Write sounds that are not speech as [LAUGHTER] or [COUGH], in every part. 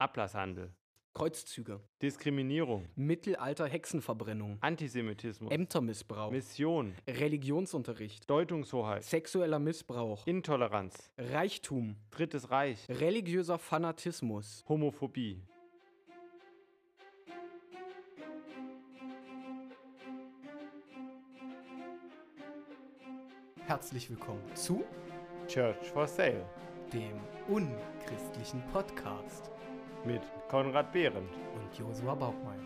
Ablasshandel, Kreuzzüge, Diskriminierung, Mittelalter Hexenverbrennung, Antisemitismus, Ämtermissbrauch, Mission, Religionsunterricht, Deutungshoheit, sexueller Missbrauch, Intoleranz, Reichtum, Drittes Reich, religiöser Fanatismus. Homophobie. Herzlich willkommen zu Church for Sale. dem unchristlichen Podcast mit Konrad Behrendt. und Josua Bauchmeier.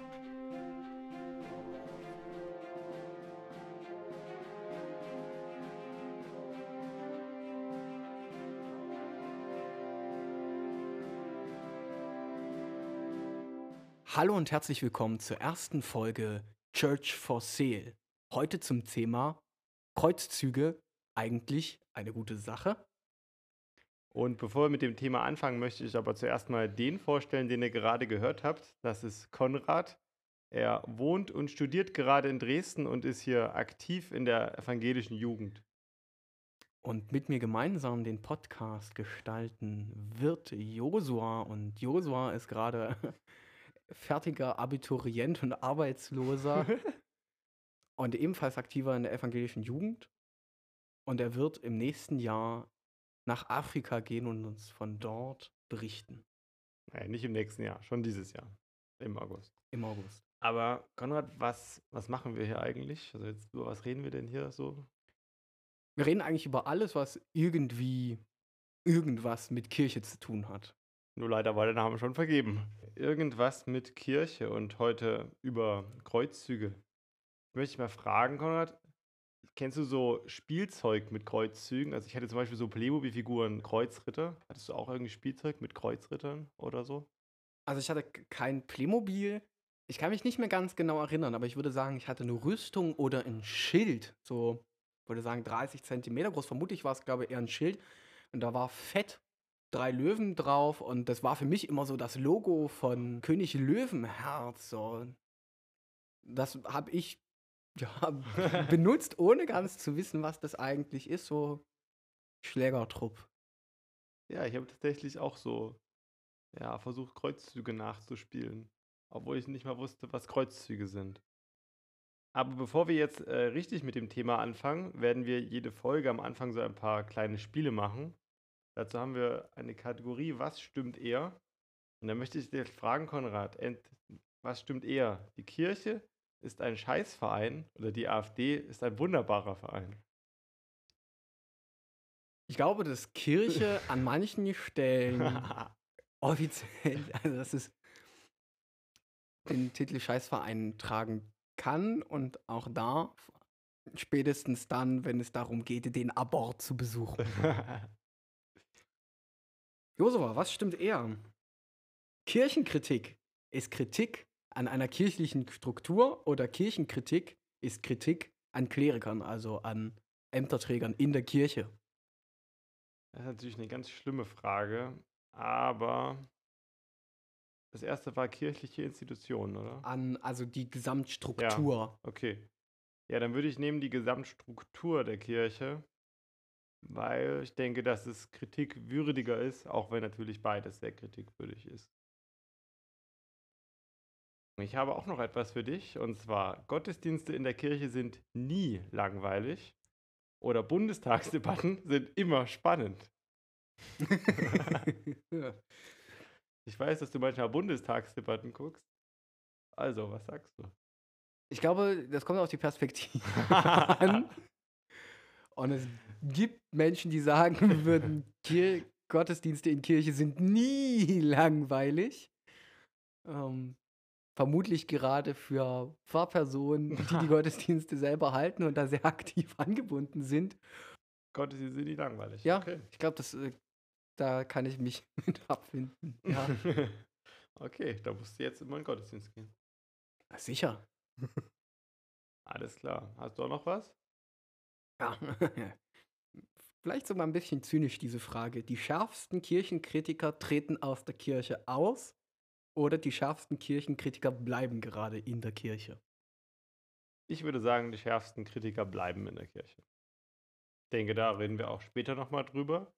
Hallo und herzlich willkommen zur ersten Folge Church for Sale. Heute zum Thema Kreuzzüge, eigentlich eine gute Sache. Und bevor wir mit dem Thema anfangen, möchte ich aber zuerst mal den vorstellen, den ihr gerade gehört habt. Das ist Konrad. Er wohnt und studiert gerade in Dresden und ist hier aktiv in der evangelischen Jugend. Und mit mir gemeinsam den Podcast gestalten wird Josua. Und Josua ist gerade [LAUGHS] fertiger Abiturient und Arbeitsloser [LAUGHS] und ebenfalls aktiver in der evangelischen Jugend. Und er wird im nächsten Jahr nach Afrika gehen und uns von dort berichten. Nein, nicht im nächsten Jahr, schon dieses Jahr, im August. Im August. Aber Konrad, was, was machen wir hier eigentlich? Also jetzt, über was reden wir denn hier so? Wir reden eigentlich über alles, was irgendwie irgendwas mit Kirche zu tun hat. Nur leider war der Name schon vergeben. Irgendwas mit Kirche und heute über Kreuzzüge. Möchte ich mal fragen, Konrad, kennst du so Spielzeug mit Kreuzzügen? Also ich hätte zum Beispiel so Playmobil-Figuren Kreuzritter. Hattest du auch irgendwie Spielzeug mit Kreuzrittern oder so? Also ich hatte kein Playmobil. Ich kann mich nicht mehr ganz genau erinnern, aber ich würde sagen, ich hatte eine Rüstung oder ein Schild. So, würde sagen, 30 Zentimeter groß. Vermutlich war es, glaube ich, eher ein Schild. Und da war fett drei Löwen drauf. Und das war für mich immer so das Logo von König Löwenherz. So. Das habe ich ja, [LAUGHS] benutzt, ohne ganz zu wissen, was das eigentlich ist. So Schlägertrupp. Ja, ich habe tatsächlich auch so ja, versucht, Kreuzzüge nachzuspielen. Obwohl ich nicht mal wusste, was Kreuzzüge sind. Aber bevor wir jetzt äh, richtig mit dem Thema anfangen, werden wir jede Folge am Anfang so ein paar kleine Spiele machen. Dazu haben wir eine Kategorie, was stimmt eher? Und da möchte ich dich fragen, Konrad, was stimmt eher? Die Kirche ist ein Scheißverein oder die AfD ist ein wunderbarer Verein? Ich glaube, dass Kirche [LAUGHS] an manchen Stellen [LAUGHS] offiziell, also dass es den Titel Scheißverein tragen kann und auch darf, spätestens dann, wenn es darum geht, den Abort zu besuchen. [LAUGHS] Josua, was stimmt eher? Kirchenkritik ist Kritik an einer kirchlichen Struktur oder Kirchenkritik ist Kritik an Klerikern, also an Ämterträgern in der Kirche. Das ist natürlich eine ganz schlimme Frage, aber das erste war kirchliche Institutionen, oder? An also die Gesamtstruktur. Okay. Ja, dann würde ich nehmen die Gesamtstruktur der Kirche, weil ich denke, dass es kritikwürdiger ist, auch wenn natürlich beides sehr kritikwürdig ist. Ich habe auch noch etwas für dich, und zwar Gottesdienste in der Kirche sind nie langweilig oder Bundestagsdebatten [LAUGHS] sind immer spannend. [LAUGHS] Ich weiß, dass du manchmal Bundestagsdebatten guckst. Also, was sagst du? Ich glaube, das kommt auf die Perspektive [LAUGHS] an. Und es gibt Menschen, die sagen würden, Kir Gottesdienste in Kirche sind nie langweilig. Ähm, vermutlich gerade für Pfarrpersonen, [LAUGHS] die die Gottesdienste selber halten und da sehr [LAUGHS] aktiv angebunden sind. Gottesdienste sind nie langweilig. Ja, Okay. ich glaube, das, äh, da kann ich mich [LAUGHS] mit abfinden. Ja, okay, da musst du jetzt immer in den Gottesdienst gehen. sicher. Alles klar. Hast du auch noch was? Ja. Vielleicht so mal ein bisschen zynisch diese Frage. Die schärfsten Kirchenkritiker treten aus der Kirche aus oder die schärfsten Kirchenkritiker bleiben gerade in der Kirche? Ich würde sagen, die schärfsten Kritiker bleiben in der Kirche. Ich denke, da reden wir auch später nochmal drüber.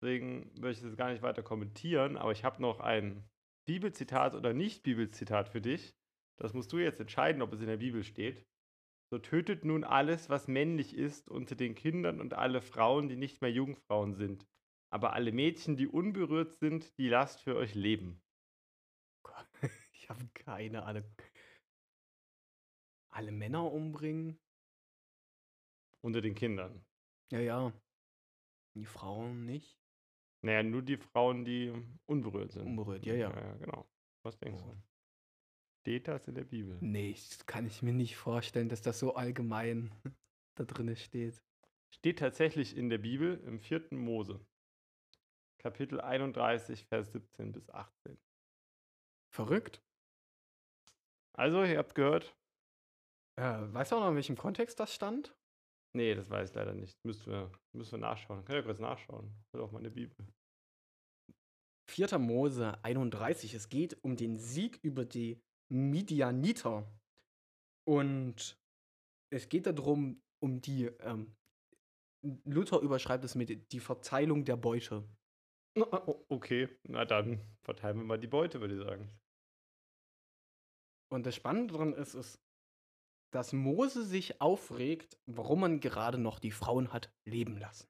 Deswegen würde ich das gar nicht weiter kommentieren, aber ich habe noch ein Bibelzitat oder Nicht-Bibelzitat für dich. Das musst du jetzt entscheiden, ob es in der Bibel steht. So tötet nun alles, was männlich ist, unter den Kindern und alle Frauen, die nicht mehr Jungfrauen sind. Aber alle Mädchen, die unberührt sind, die lasst für euch leben. Ich habe keine Ahnung. Alle Männer umbringen? Unter den Kindern. Ja, ja. Die Frauen nicht? Naja, nur die Frauen, die unberührt sind. Unberührt, ja, ja. Ja, ja genau. Was denkst Oh. du? Steht das in der Bibel? Nee, das kann ich mir nicht vorstellen, dass das so allgemein [LAUGHS] da drin steht. Steht tatsächlich in der Bibel im 4. Mose. Kapitel 31, Vers 17 bis 18. Verrückt. Also, ihr habt gehört? Äh, weißt du auch noch, in welchem Kontext das stand? Nee, das weiß ich leider nicht. Müssen wir, müssen wir nachschauen. Kann ja kurz nachschauen. Ist auch meine Bibel. 4. Mose 31. Es geht um den Sieg über die Midianiter. Und es geht darum, um die, ähm, Luther überschreibt es mit die Verteilung der Beute. O- Okay, na dann verteilen wir mal die Beute, würde ich sagen. Und das Spannende daran ist, ist, dass Mose sich aufregt, warum man gerade noch die Frauen hat leben lassen.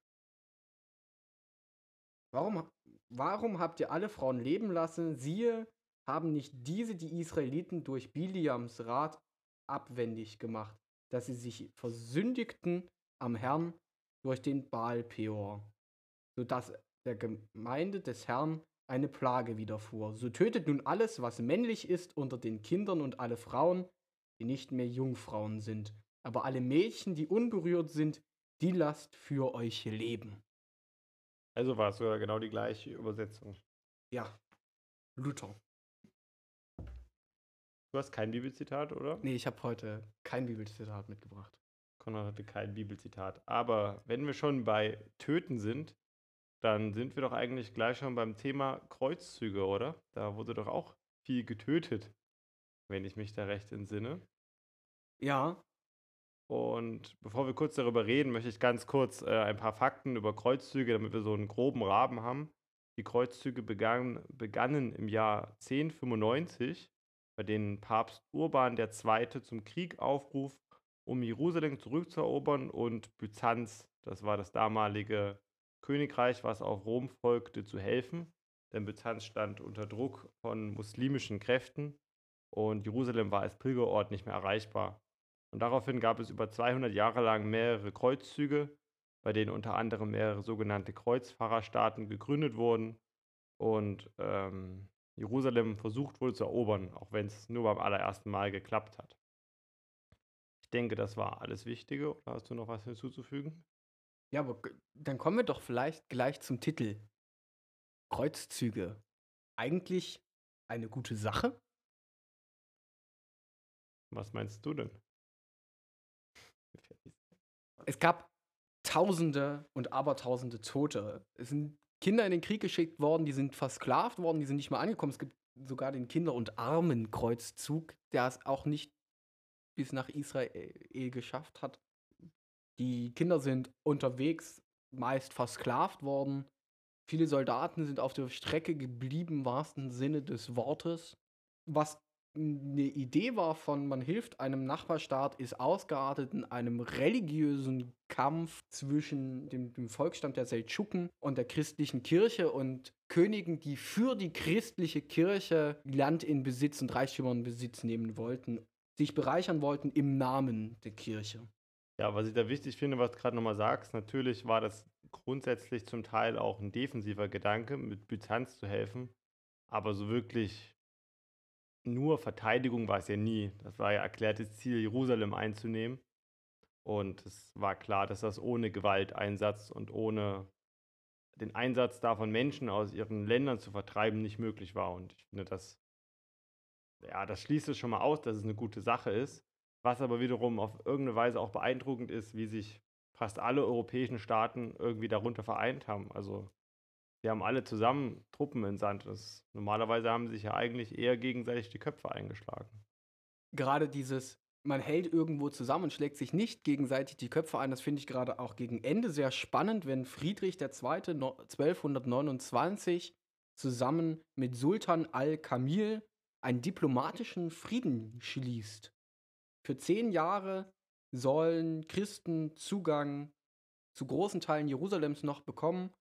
Warum, warum habt ihr alle Frauen leben lassen? Siehe, haben nicht diese die Israeliten durch Biliams Rat abwendig gemacht, dass sie sich versündigten am Herrn durch den Baal Peor, sodass der Gemeinde des Herrn eine Plage widerfuhr. So tötet nun alles, was männlich ist, unter den Kindern und alle Frauen, die nicht mehr Jungfrauen sind. Aber alle Mädchen, die unberührt sind, die lasst für euch leben. Also war es sogar genau die gleiche Übersetzung. Ja, Luther. Du hast kein Bibelzitat, oder? Nee, ich habe heute kein Bibelzitat mitgebracht. Konrad hatte kein Bibelzitat. Aber wenn wir schon bei Töten sind, dann sind wir doch eigentlich gleich schon beim Thema Kreuzzüge, oder? Da wurde doch auch viel getötet, wenn ich mich da recht entsinne. Ja, Und bevor wir kurz darüber reden, möchte ich ganz kurz äh, ein paar Fakten über Kreuzzüge, damit wir so einen groben Rahmen haben. Die Kreuzzüge begann, begannen im Jahr 1095, bei denen Papst Urban II. zum Krieg aufruf, um Jerusalem zurückzuerobern und Byzanz, das war das damalige Königreich, was auf Rom folgte, zu helfen. Denn Byzanz stand unter Druck von muslimischen Kräften und Jerusalem war als Pilgerort nicht mehr erreichbar. Und daraufhin gab es über 200 Jahre lang mehrere Kreuzzüge, bei denen unter anderem mehrere sogenannte Kreuzfahrerstaaten gegründet wurden und ähm, Jerusalem versucht wurde zu erobern, auch wenn es nur beim allerersten Mal geklappt hat. Ich denke, das war alles Wichtige. Hast du noch was hinzuzufügen? Ja, aber dann kommen wir doch vielleicht gleich zum Titel. Kreuzzüge. Eigentlich eine gute Sache? Was meinst du denn? Es gab Tausende und Abertausende Tote. Es sind Kinder in den Krieg geschickt worden, die sind versklavt worden, die sind nicht mehr angekommen. Es gibt sogar den Kinder- und Armenkreuzzug, der es auch nicht bis nach Israel geschafft hat. Die Kinder sind unterwegs meist versklavt worden. Viele Soldaten sind auf der Strecke geblieben, im wahrsten Sinne des Wortes. Was eine Idee war von, man hilft einem Nachbarstaat, ist ausgeartet in einem religiösen Kampf zwischen dem, dem Volksstamm der Seldschuken und der christlichen Kirche und Königen, die für die christliche Kirche Land in Besitz und Reichtümer in Besitz nehmen wollten, sich bereichern wollten im Namen der Kirche. Ja, was ich da wichtig finde, was du gerade nochmal sagst, natürlich war das grundsätzlich zum Teil auch ein defensiver Gedanke, mit Byzanz zu helfen. Aber so wirklich nur Verteidigung war es ja nie. Das war ja erklärtes Ziel, Jerusalem einzunehmen. Und es war klar, dass das ohne Gewalteinsatz und ohne den Einsatz davon Menschen aus ihren Ländern zu vertreiben nicht möglich war. Und ich finde, das, ja, das schließt es schon mal aus, dass es eine gute Sache ist. Was aber wiederum auf irgendeine Weise auch beeindruckend ist, wie sich fast alle europäischen Staaten irgendwie darunter vereint haben. Also die haben alle zusammen Truppen entsandt. Das, normalerweise haben sich ja eigentlich eher gegenseitig die Köpfe eingeschlagen. Gerade dieses, man hält irgendwo zusammen und schlägt sich nicht gegenseitig die Köpfe ein, das finde ich gerade auch gegen Ende sehr spannend, wenn Friedrich II. no- 1229 zusammen mit Sultan al-Kamil einen diplomatischen Frieden schließt. Für zehn Jahre sollen Christen Zugang zu großen Teilen Jerusalems noch bekommen.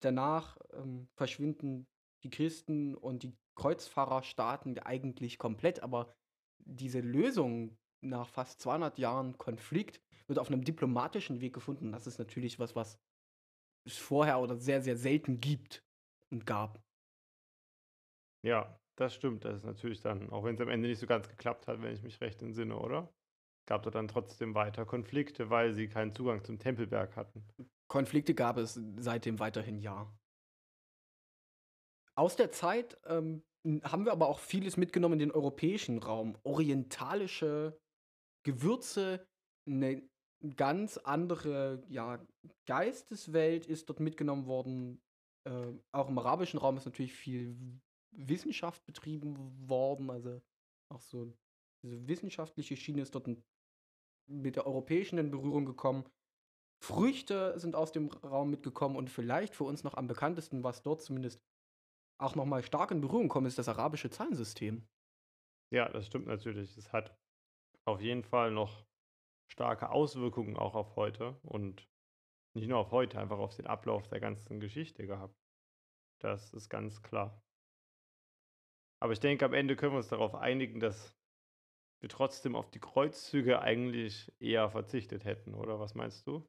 Danach ähm, verschwinden die Christen und die Kreuzfahrerstaaten eigentlich komplett, aber diese Lösung nach fast 200 Jahren Konflikt wird auf einem diplomatischen Weg gefunden. Das ist natürlich was, was es vorher oder sehr, sehr selten gibt und gab. Ja, das stimmt. Das ist natürlich dann, auch wenn es am Ende nicht so ganz geklappt hat, wenn ich mich recht entsinne, oder? Gab es dann trotzdem weiter Konflikte, weil sie keinen Zugang zum Tempelberg hatten. Konflikte gab es seitdem weiterhin ja. Aus der Zeit ähm, haben wir aber auch vieles mitgenommen in den europäischen Raum. Orientalische Gewürze, eine ganz andere ja, Geisteswelt ist dort mitgenommen worden. Äh, auch im arabischen Raum ist natürlich viel Wissenschaft betrieben worden. Also auch so diese wissenschaftliche Schiene ist dort mit der europäischen in Berührung gekommen. Früchte sind aus dem Raum mitgekommen und vielleicht für uns noch am bekanntesten, was dort zumindest auch nochmal stark in Berührung kommt, ist das arabische Zahlensystem. Ja, das stimmt natürlich. Es hat auf jeden Fall noch starke Auswirkungen auch auf heute und nicht nur auf heute, einfach auf den Ablauf der ganzen Geschichte gehabt. Das ist ganz klar. Aber ich denke, am Ende können wir uns darauf einigen, dass wir trotzdem auf die Kreuzzüge eigentlich eher verzichtet hätten, oder was meinst du?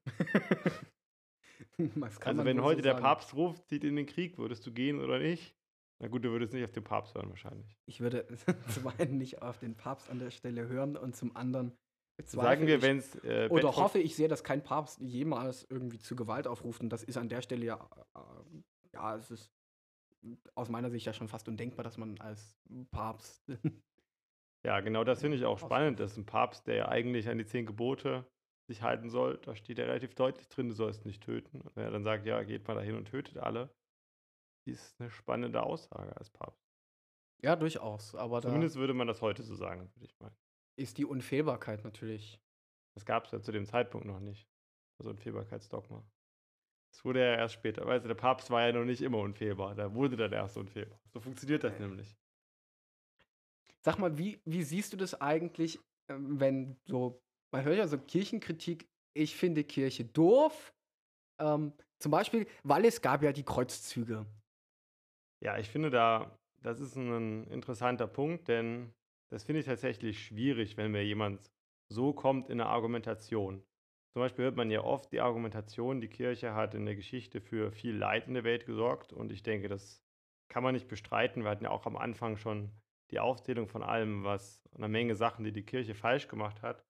also wenn heute so der Papst ruft, zieht in den Krieg, würdest du gehen oder nicht? Na gut, du würdest nicht auf den Papst hören wahrscheinlich. Ich würde [LAUGHS] zum einen nicht auf den Papst an der Stelle hören und zum anderen Sagen wir, wenn es. Äh, oder hoffe ich sehr, dass kein Papst jemals irgendwie zu Gewalt aufruft. Und das ist an der Stelle ja. Äh, ja, es ist aus meiner Sicht ja schon fast undenkbar, dass man als Papst. [LAUGHS] ja, genau das finde ich auch spannend, dass ein Papst, der ja eigentlich an die zehn Gebote sich halten soll, da steht ja relativ deutlich drin, du sollst nicht töten. Und wenn er dann sagt, ja, geht mal dahin und tötet alle, ist eine spannende Aussage als Papst. Ja, durchaus. Aber Zumindest würde man das heute so sagen, würde ich meinen. Ist die Unfehlbarkeit natürlich. Das gab es ja zu dem Zeitpunkt noch nicht. Also Unfehlbarkeitsdogma. Das wurde ja erst später. Weißt du, der Papst war ja noch nicht immer unfehlbar. Da wurde dann erst unfehlbar. So funktioniert das nämlich. Sag mal, wie, wie siehst du das eigentlich, ähm, wenn so, man hört ja so Kirchenkritik, ich finde Kirche doof. Ähm, zum Beispiel, weil es gab ja die Kreuzzüge. Ja, ich finde da, das ist ein interessanter Punkt, denn das finde ich tatsächlich schwierig, wenn mir jemand so kommt in der Argumentation. Zum Beispiel hört man ja oft die Argumentation, die Kirche hat in der Geschichte für viel Leid in der Welt gesorgt und ich denke, das kann man nicht bestreiten. Wir hatten ja auch am Anfang schon die Aufzählung von allem, was eine Menge Sachen, die die Kirche falsch gemacht hat.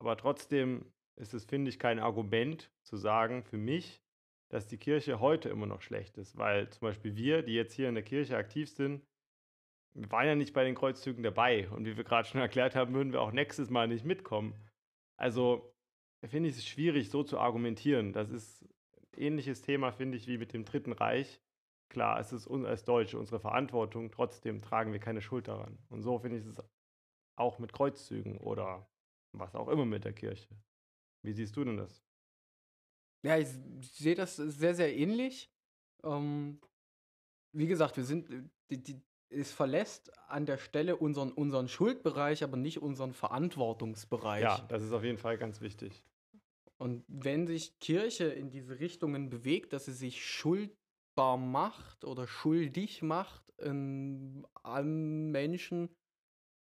Aber trotzdem ist es, finde ich, kein Argument zu sagen für mich, dass die Kirche heute immer noch schlecht ist, weil zum Beispiel wir, die jetzt hier in der Kirche aktiv sind, waren ja nicht bei den Kreuzzügen dabei. Und wie wir gerade schon [LAUGHS] erklärt haben, würden wir auch nächstes Mal nicht mitkommen. Also finde ich es schwierig, so zu argumentieren. Das ist ein ähnliches Thema, finde ich, wie mit dem Dritten Reich. Klar, es ist uns als Deutsche unsere Verantwortung, trotzdem tragen wir keine Schuld daran. Und so finde ich es auch mit Kreuzzügen oder was auch immer mit der Kirche. Wie siehst du denn das? Ja, ich sehe das sehr, sehr ähnlich. Ähm, wie gesagt, wir sind, die, die, es verlässt an der Stelle unseren, unseren Schuldbereich, aber nicht unseren Verantwortungsbereich. Ja, das ist auf jeden Fall ganz wichtig. Und wenn sich Kirche in diese Richtungen bewegt, dass sie sich schuldbar macht oder schuldig macht in, an Menschen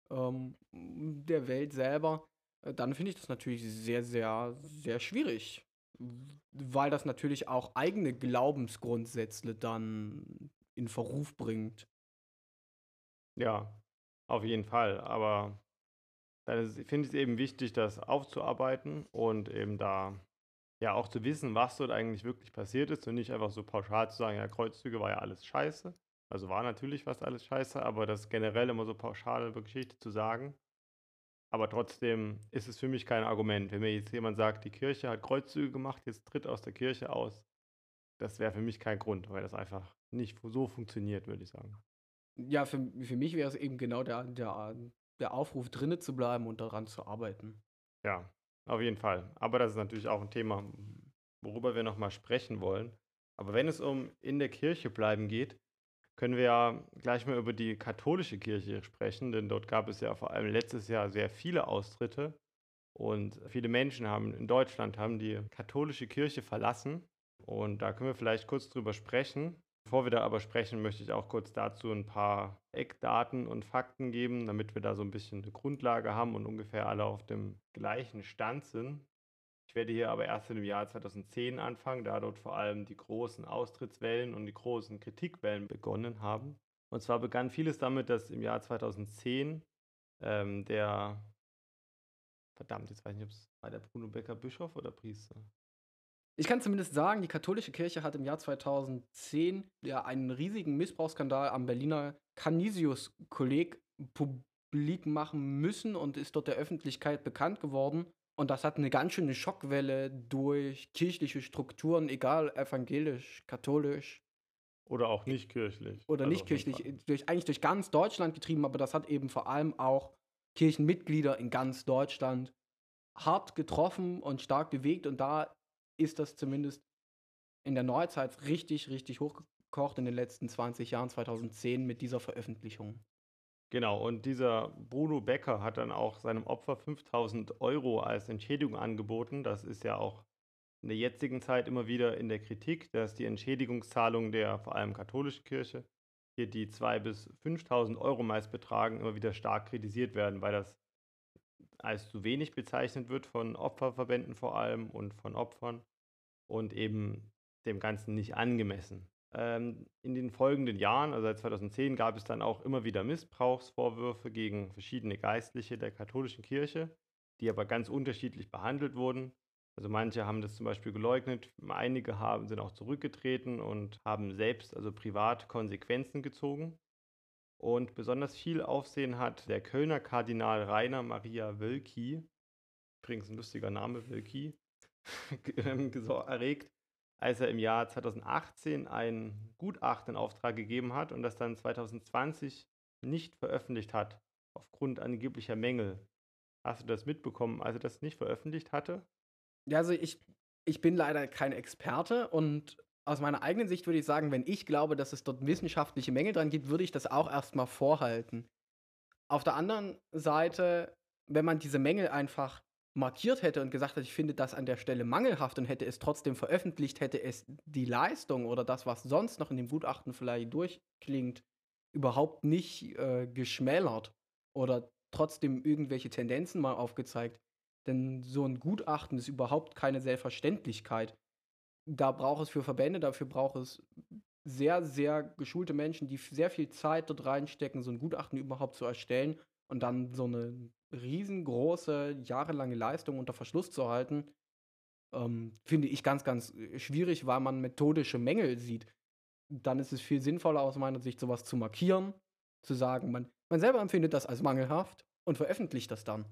ähm, der Welt selber, äh, dann finde ich das natürlich sehr, sehr, sehr schwierig. Weil das natürlich auch eigene Glaubensgrundsätze dann in Verruf bringt. Ja, auf jeden Fall. Aber dann finde ich es eben wichtig, das aufzuarbeiten und eben da ja auch zu wissen, was dort eigentlich wirklich passiert ist und nicht einfach so pauschal zu sagen, ja, Kreuzzüge war ja alles scheiße. Also war natürlich fast alles scheiße, aber das generell immer so pauschal über Geschichte zu sagen. Aber trotzdem ist es für mich kein Argument. Wenn mir jetzt jemand sagt, die Kirche hat Kreuzzüge gemacht, jetzt tritt aus der Kirche aus, das wäre für mich kein Grund, weil das einfach nicht so funktioniert, würde ich sagen. Ja, für, für mich wäre es eben genau der, der, der Aufruf, drinnen zu bleiben und daran zu arbeiten. Ja, auf jeden Fall. Aber das ist natürlich auch ein Thema, worüber wir nochmal sprechen wollen. Aber wenn es um in der Kirche bleiben geht, können wir ja gleich mal über die katholische Kirche sprechen, denn dort gab es ja vor allem letztes Jahr sehr viele Austritte und viele Menschen haben in Deutschland haben die katholische Kirche verlassen und da können wir vielleicht kurz drüber sprechen. Bevor wir da aber sprechen, möchte ich auch kurz dazu ein paar Eckdaten und Fakten geben, damit wir da so ein bisschen eine Grundlage haben und ungefähr alle auf dem gleichen Stand sind. Ich werde hier aber erst im Jahr 2010 anfangen, da dort vor allem die großen Austrittswellen und die großen Kritikwellen begonnen haben. Und zwar begann vieles damit, dass im Jahr 2010 ähm, der, verdammt, jetzt weiß ich nicht, ob es war der Bruno Becker Bischof oder Priester. Ich kann zumindest sagen, die katholische Kirche hat im Jahr 2010 ja einen riesigen Missbrauchsskandal am Berliner Canisius-Kolleg publik machen müssen und ist dort der Öffentlichkeit bekannt geworden. Und das hat eine ganz schöne Schockwelle durch kirchliche Strukturen, egal evangelisch, katholisch. Oder auch nicht kirchlich. Oder also nicht kirchlich, durch, eigentlich durch ganz Deutschland getrieben, aber das hat eben vor allem auch Kirchenmitglieder in ganz Deutschland hart getroffen und stark bewegt. Und da ist das zumindest in der Neuzeit richtig, richtig hochgekocht in den letzten 20 Jahren, 2010 mit dieser Veröffentlichung. Genau, und dieser Bruno Becker hat dann auch seinem Opfer 5000 Euro als Entschädigung angeboten. Das ist ja auch in der jetzigen Zeit immer wieder in der Kritik, dass die Entschädigungszahlungen der vor allem katholischen Kirche, hier die 2.000 bis 5.000 Euro meist betragen, immer wieder stark kritisiert werden, weil das als zu wenig bezeichnet wird von Opferverbänden vor allem und von Opfern und eben dem Ganzen nicht angemessen. Ähm, in den folgenden Jahren, also seit 2010, gab es dann auch immer wieder Missbrauchsvorwürfe gegen verschiedene Geistliche der katholischen Kirche, die aber ganz unterschiedlich behandelt wurden. Also manche haben das zum Beispiel geleugnet, einige haben, sind auch zurückgetreten und haben selbst, also privat, Konsequenzen gezogen. Und besonders viel Aufsehen hat der Kölner Kardinal Rainer Maria Wölki, übrigens ein lustiger Name, Wölki, [LAUGHS] erregt, als er im Jahr 2018 ein Gutachten in Auftrag gegeben hat und das dann 2020 nicht veröffentlicht hat, aufgrund angeblicher Mängel. Hast du das mitbekommen, als er das nicht veröffentlicht hatte? Ja, also ich, ich bin leider kein Experte und aus meiner eigenen Sicht würde ich sagen, wenn ich glaube, dass es dort wissenschaftliche Mängel dran gibt, würde ich das auch erstmal vorhalten. Auf der anderen Seite, wenn man diese Mängel einfach markiert hätte und gesagt hätte, ich finde das an der Stelle mangelhaft und hätte es trotzdem veröffentlicht, hätte es die Leistung oder das, was sonst noch in dem Gutachten vielleicht durchklingt, überhaupt nicht äh, geschmälert oder trotzdem irgendwelche Tendenzen mal aufgezeigt. Denn so ein Gutachten ist überhaupt keine Selbstverständlichkeit. Da braucht es für Verbände, dafür braucht es sehr, sehr geschulte Menschen, die sehr viel Zeit dort reinstecken, so ein Gutachten überhaupt zu erstellen und dann so eine riesengroße, jahrelange Leistung unter Verschluss zu halten, ähm, finde ich ganz, ganz äh, schwierig, weil man methodische Mängel sieht. Dann ist es viel sinnvoller aus meiner Sicht, sowas zu markieren, zu sagen, man, man selber empfindet das als mangelhaft und veröffentlicht das dann.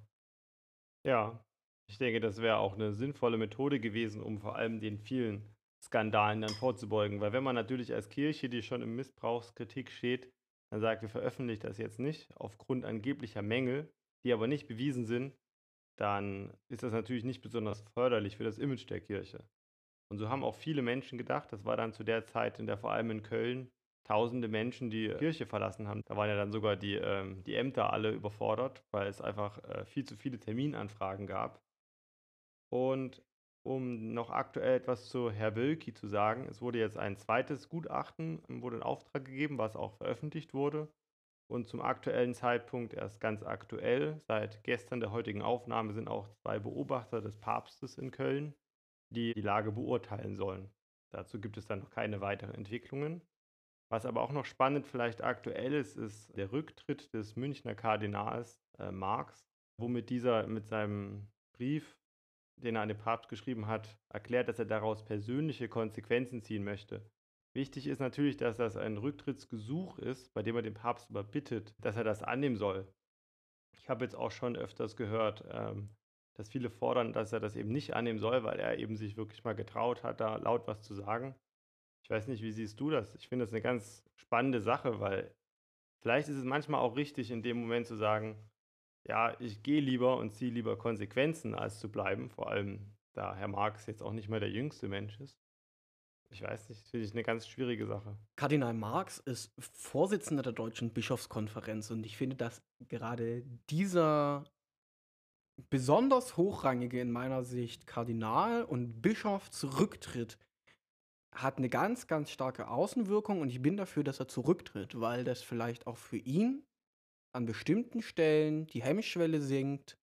Ja, ich denke, das wäre auch eine sinnvolle Methode gewesen, um vor allem den vielen Skandalen dann vorzubeugen. Weil wenn man natürlich als Kirche, die schon im Missbrauchskritik steht, dann sagt, wir veröffentlichen das jetzt nicht aufgrund angeblicher Mängel, die aber nicht bewiesen sind, dann ist das natürlich nicht besonders förderlich für das Image der Kirche. Und so haben auch viele Menschen gedacht, das war dann zu der Zeit, in der vor allem in Köln tausende Menschen die Kirche verlassen haben. Da waren ja dann sogar die, ähm, die Ämter alle überfordert, weil es einfach äh, viel zu viele Terminanfragen gab. Und um noch aktuell etwas zu Herr Wilki zu sagen, es wurde jetzt ein zweites Gutachten, wurde in Auftrag gegeben, was auch veröffentlicht wurde. Und zum aktuellen Zeitpunkt, erst ganz aktuell, seit gestern der heutigen Aufnahme, sind auch zwei Beobachter des Papstes in Köln, die die Lage beurteilen sollen. Dazu gibt es dann noch keine weiteren Entwicklungen. Was aber auch noch spannend vielleicht aktuell ist, ist der Rücktritt des Münchner Kardinals äh, Marx, womit dieser mit seinem Brief, den er an den Papst geschrieben hat, erklärt, dass er daraus persönliche Konsequenzen ziehen möchte. Wichtig ist natürlich, dass das ein Rücktrittsgesuch ist, bei dem er den Papst aber bittet, dass er das annehmen soll. Ich habe jetzt auch schon öfters gehört, ähm, dass viele fordern, dass er das eben nicht annehmen soll, weil er eben sich wirklich mal getraut hat, da laut was zu sagen. Ich weiß nicht, wie siehst du das? Ich finde das eine ganz spannende Sache, weil vielleicht ist es manchmal auch richtig, in dem Moment zu sagen, ja, ich gehe lieber und ziehe lieber Konsequenzen, als zu bleiben, vor allem da Herr Marx jetzt auch nicht mehr der jüngste Mensch ist. Ich weiß nicht, finde ich eine ganz schwierige Sache. Kardinal Marx ist Vorsitzender der Deutschen Bischofskonferenz und ich finde, dass gerade dieser besonders hochrangige in meiner Sicht Kardinal und Bischof zurücktritt, hat eine ganz, ganz starke Außenwirkung und ich bin dafür, dass er zurücktritt, weil das vielleicht auch für ihn an bestimmten Stellen die Hemmschwelle sinkt,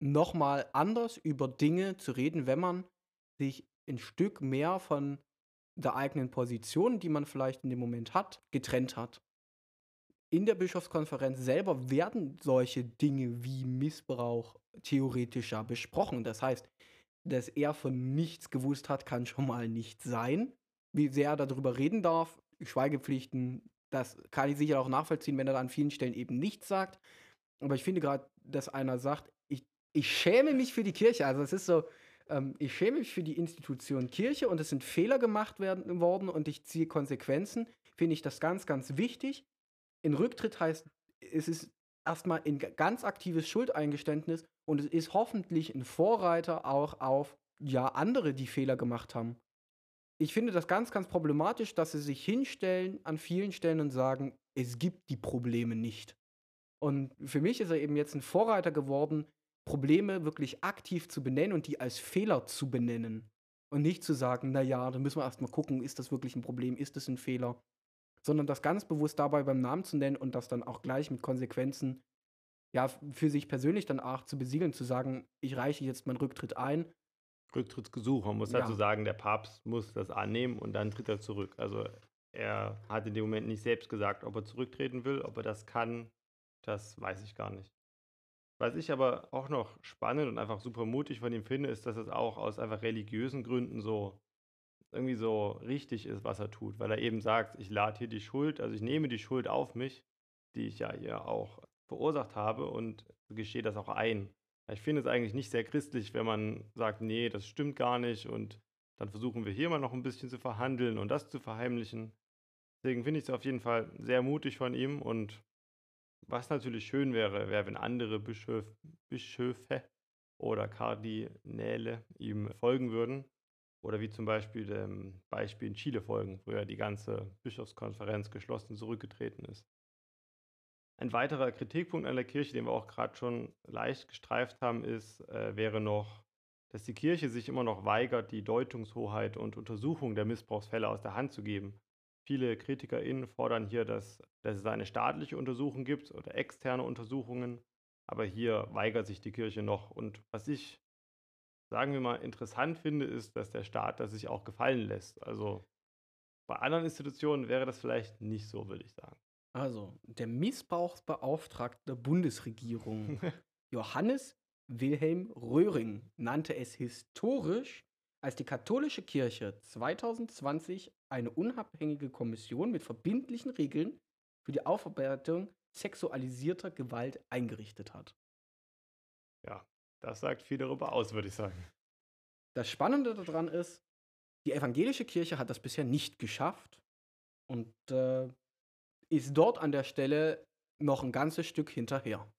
nochmal anders über Dinge zu reden, wenn man sich ein Stück mehr von der eigenen Position, die man vielleicht in dem Moment hat, getrennt hat. In der Bischofskonferenz selber werden solche Dinge wie Missbrauch theoretischer besprochen. Das heißt, dass er von nichts gewusst hat, kann schon mal nicht sein. Wie sehr er darüber reden darf, Schweigepflichten, das kann ich sicher auch nachvollziehen, wenn er da an vielen Stellen eben nichts sagt. Aber ich finde gerade, dass einer sagt, ich, ich schäme mich für die Kirche. Also es ist so, ähm, ich schäme mich für die Institution Kirche und es sind Fehler gemacht werden, worden und ich ziehe Konsequenzen. Finde ich das ganz, ganz wichtig. In Rücktritt heißt, es ist erstmal ein ganz aktives Schuldeingeständnis und es ist hoffentlich ein Vorreiter auch auf ja andere, die Fehler gemacht haben. Ich finde das ganz, ganz problematisch, dass sie sich hinstellen an vielen Stellen und sagen, es gibt die Probleme nicht. Und für mich ist er eben jetzt ein Vorreiter geworden, Probleme wirklich aktiv zu benennen und die als Fehler zu benennen. Und nicht zu sagen, naja, da müssen wir erstmal gucken, ist das wirklich ein Problem, ist das ein Fehler, sondern das ganz bewusst dabei beim Namen zu nennen und das dann auch gleich mit Konsequenzen ja, für sich persönlich dann auch zu besiegeln, zu sagen, ich reiche jetzt meinen Rücktritt ein. Rücktrittsgesuch, man muss ja. dazu sagen, der Papst muss das annehmen und dann tritt er zurück. Also er hat in dem Moment nicht selbst gesagt, ob er zurücktreten will, ob er das kann, das weiß ich gar nicht. Was ich aber auch noch spannend und einfach super mutig von ihm finde, ist, dass es auch aus einfach religiösen Gründen so irgendwie so richtig ist, was er tut, weil er eben sagt, ich lade hier die Schuld, also ich nehme die Schuld auf mich, die ich ja hier auch verursacht habe und gestehe das auch ein. Ich finde es eigentlich nicht sehr christlich, wenn man sagt, nee, das stimmt gar nicht und dann versuchen wir hier mal noch ein bisschen zu verhandeln und das zu verheimlichen. Deswegen finde ich es auf jeden Fall sehr mutig von ihm und was natürlich schön wäre, wäre, wenn andere Bischöf, Bischöfe oder Kardinäle ihm folgen würden. Oder wie zum Beispiel dem Beispiel in Chile folgen, wo ja die ganze Bischofskonferenz geschlossen zurückgetreten ist. Ein weiterer Kritikpunkt an der Kirche, den wir auch gerade schon leicht gestreift haben, ist, äh, wäre noch, dass die Kirche sich immer noch weigert, die Deutungshoheit und Untersuchung der Missbrauchsfälle aus der Hand zu geben. Viele KritikerInnen fordern hier, dass, dass es eine staatliche Untersuchung gibt oder externe Untersuchungen, aber hier weigert sich die Kirche noch. Und was ich, sagen wir mal, interessant finde, ist, dass der Staat das sich auch gefallen lässt. Also bei anderen Institutionen wäre das vielleicht nicht so, würde ich sagen. Also, der Missbrauchsbeauftragte der Bundesregierung, [LAUGHS] Johannes Wilhelm Röhring, nannte es historisch, als die katholische Kirche 2020 eine unabhängige Kommission mit verbindlichen Regeln für die Aufarbeitung sexualisierter Gewalt eingerichtet hat. Ja, das sagt viel darüber aus, würde ich sagen. Das Spannende daran ist, die evangelische Kirche hat das bisher nicht geschafft und äh, ist dort an der Stelle noch ein ganzes Stück hinterher.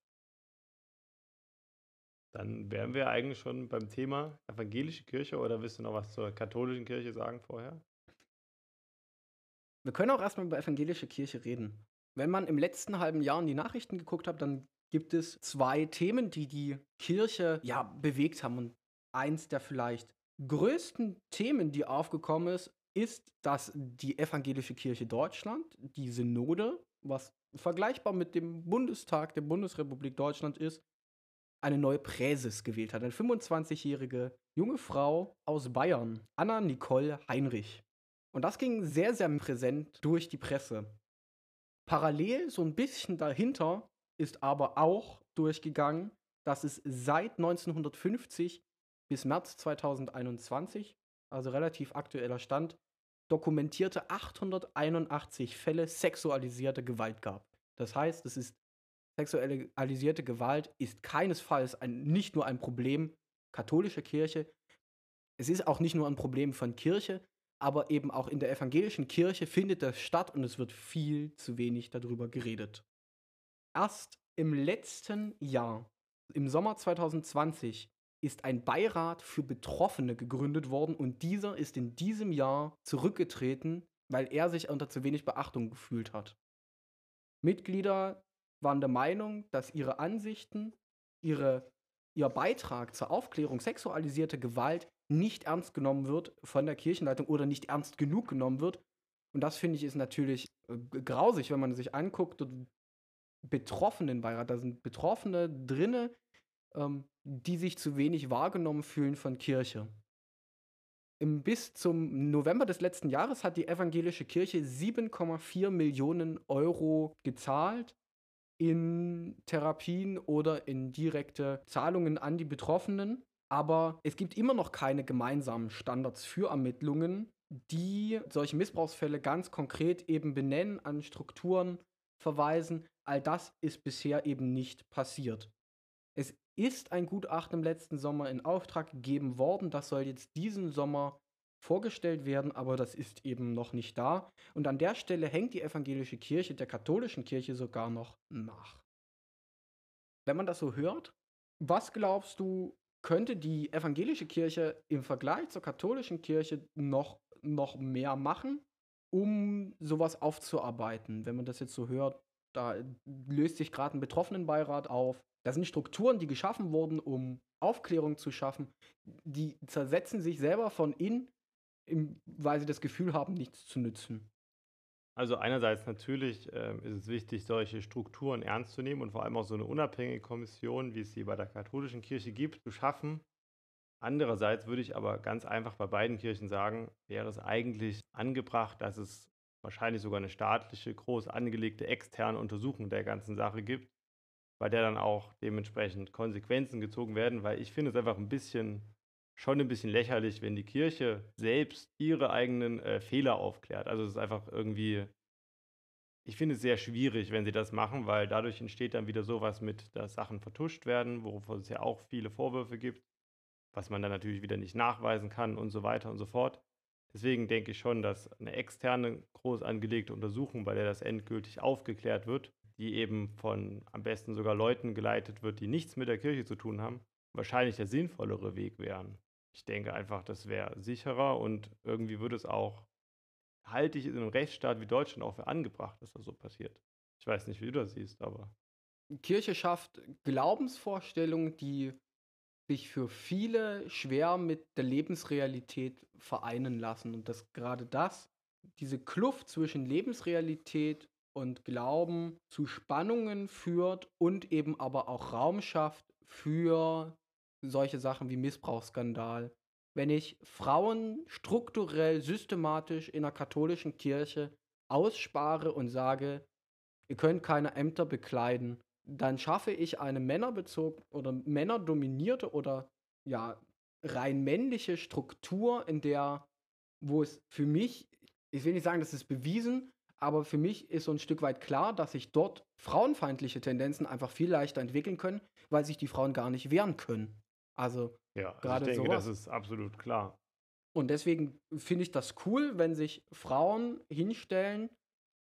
Dann wären wir eigentlich schon beim Thema evangelische Kirche oder willst du noch was zur katholischen Kirche sagen vorher? Wir können auch erstmal über evangelische Kirche reden. Wenn man im letzten halben Jahr in die Nachrichten geguckt hat, dann gibt es zwei Themen, die die Kirche ja bewegt haben. Und eins der vielleicht größten Themen, die aufgekommen ist, ist, dass die evangelische Kirche Deutschland, die Synode, was vergleichbar mit dem Bundestag der Bundesrepublik Deutschland ist, eine neue Präses gewählt hat. Eine 25-jährige junge Frau aus Bayern, Anna Nicole Heinrich. Und das ging sehr, sehr präsent durch die Presse. Parallel, so ein bisschen dahinter, ist aber auch durchgegangen, dass es seit 1950 bis März 2021, also relativ aktueller Stand, dokumentierte 881 Fälle sexualisierter Gewalt gab. Das heißt, es ist sexualisierte Gewalt ist keinesfalls ein, nicht nur ein Problem katholischer Kirche, es ist auch nicht nur ein Problem von Kirche, aber eben auch in der evangelischen Kirche findet das statt und es wird viel zu wenig darüber geredet. Erst im letzten Jahr, im Sommer 2020, ist ein Beirat für Betroffene gegründet worden und dieser ist in diesem Jahr zurückgetreten, weil er sich unter zu wenig Beachtung gefühlt hat. Mitglieder waren der Meinung, dass ihre Ansichten, ihre, ihr Beitrag zur Aufklärung sexualisierter Gewalt nicht ernst genommen wird von der Kirchenleitung oder nicht ernst genug genommen wird. Und das finde ich ist natürlich äh, grausig, wenn man sich anguckt, Betroffenenbeirat, da sind Betroffene drinne, ähm, die sich zu wenig wahrgenommen fühlen von Kirche. Im, bis zum November des letzten Jahres hat die evangelische Kirche 7,4 Millionen Euro gezahlt in Therapien oder in direkte Zahlungen an die Betroffenen. Aber es gibt immer noch keine gemeinsamen Standards für Ermittlungen, die solche Missbrauchsfälle ganz konkret eben benennen, an Strukturen verweisen. All das ist bisher eben nicht passiert. Es ist ein Gutachten im letzten Sommer in Auftrag gegeben worden. Das soll jetzt diesen Sommer vorgestellt werden, aber das ist eben noch nicht da. Und an der Stelle hängt die evangelische Kirche der katholischen Kirche sogar noch nach. Wenn man das so hört, was glaubst du, könnte die evangelische Kirche im Vergleich zur katholischen Kirche noch, noch mehr machen, um sowas aufzuarbeiten? Wenn man das jetzt so hört, da löst sich gerade ein Betroffenenbeirat auf. Das sind Strukturen, die geschaffen wurden, um Aufklärung zu schaffen. Die zersetzen sich selber von innen, weil sie das Gefühl haben, nichts zu nützen. Also einerseits natürlich ähm, ist es wichtig, solche Strukturen ernst zu nehmen und vor allem auch so eine unabhängige Kommission, wie es sie bei der katholischen Kirche gibt, zu schaffen. Andererseits würde ich aber ganz einfach bei beiden Kirchen sagen, wäre es eigentlich angebracht, dass es wahrscheinlich sogar eine staatliche, groß angelegte externe Untersuchung der ganzen Sache gibt, bei der dann auch dementsprechend Konsequenzen gezogen werden, weil ich finde es einfach ein bisschen, schon ein bisschen lächerlich, wenn die Kirche selbst ihre eigenen äh, Fehler aufklärt. Also es ist einfach irgendwie, ich finde es sehr schwierig, wenn sie das machen, weil dadurch entsteht dann wieder sowas mit, dass Sachen vertuscht werden, worauf es ja auch viele Vorwürfe gibt, was man dann natürlich wieder nicht nachweisen kann und so weiter und so fort. Deswegen denke ich schon, dass eine externe, groß angelegte Untersuchung, bei der das endgültig aufgeklärt wird, die eben von am besten sogar Leuten geleitet wird, die nichts mit der Kirche zu tun haben, wahrscheinlich der sinnvollere Weg wären. Ich denke einfach, das wäre sicherer und irgendwie würde es auch, halte ich in einem Rechtsstaat wie Deutschland auch für angebracht, dass das so passiert. Ich weiß nicht, wie du das siehst, aber. Kirche schafft Glaubensvorstellungen, die sich für viele schwer mit der Lebensrealität vereinen lassen. Und dass gerade das, diese Kluft zwischen Lebensrealität und Glauben zu Spannungen führt und eben aber auch Raum schafft für solche Sachen wie Missbrauchsskandal. Wenn ich Frauen strukturell, systematisch in der katholischen Kirche ausspare und sage, ihr könnt keine Ämter bekleiden, dann schaffe ich eine männerbezogene oder männerdominierte oder ja rein männliche Struktur, in der, wo es für mich, ich will nicht sagen, das ist bewiesen, aber für mich ist so ein Stück weit klar, dass sich dort frauenfeindliche Tendenzen einfach viel leichter entwickeln können, weil sich die Frauen gar nicht wehren können. Also ja, also gerade ich denke, sowas. das ist absolut klar. Und deswegen finde ich das cool, wenn sich Frauen hinstellen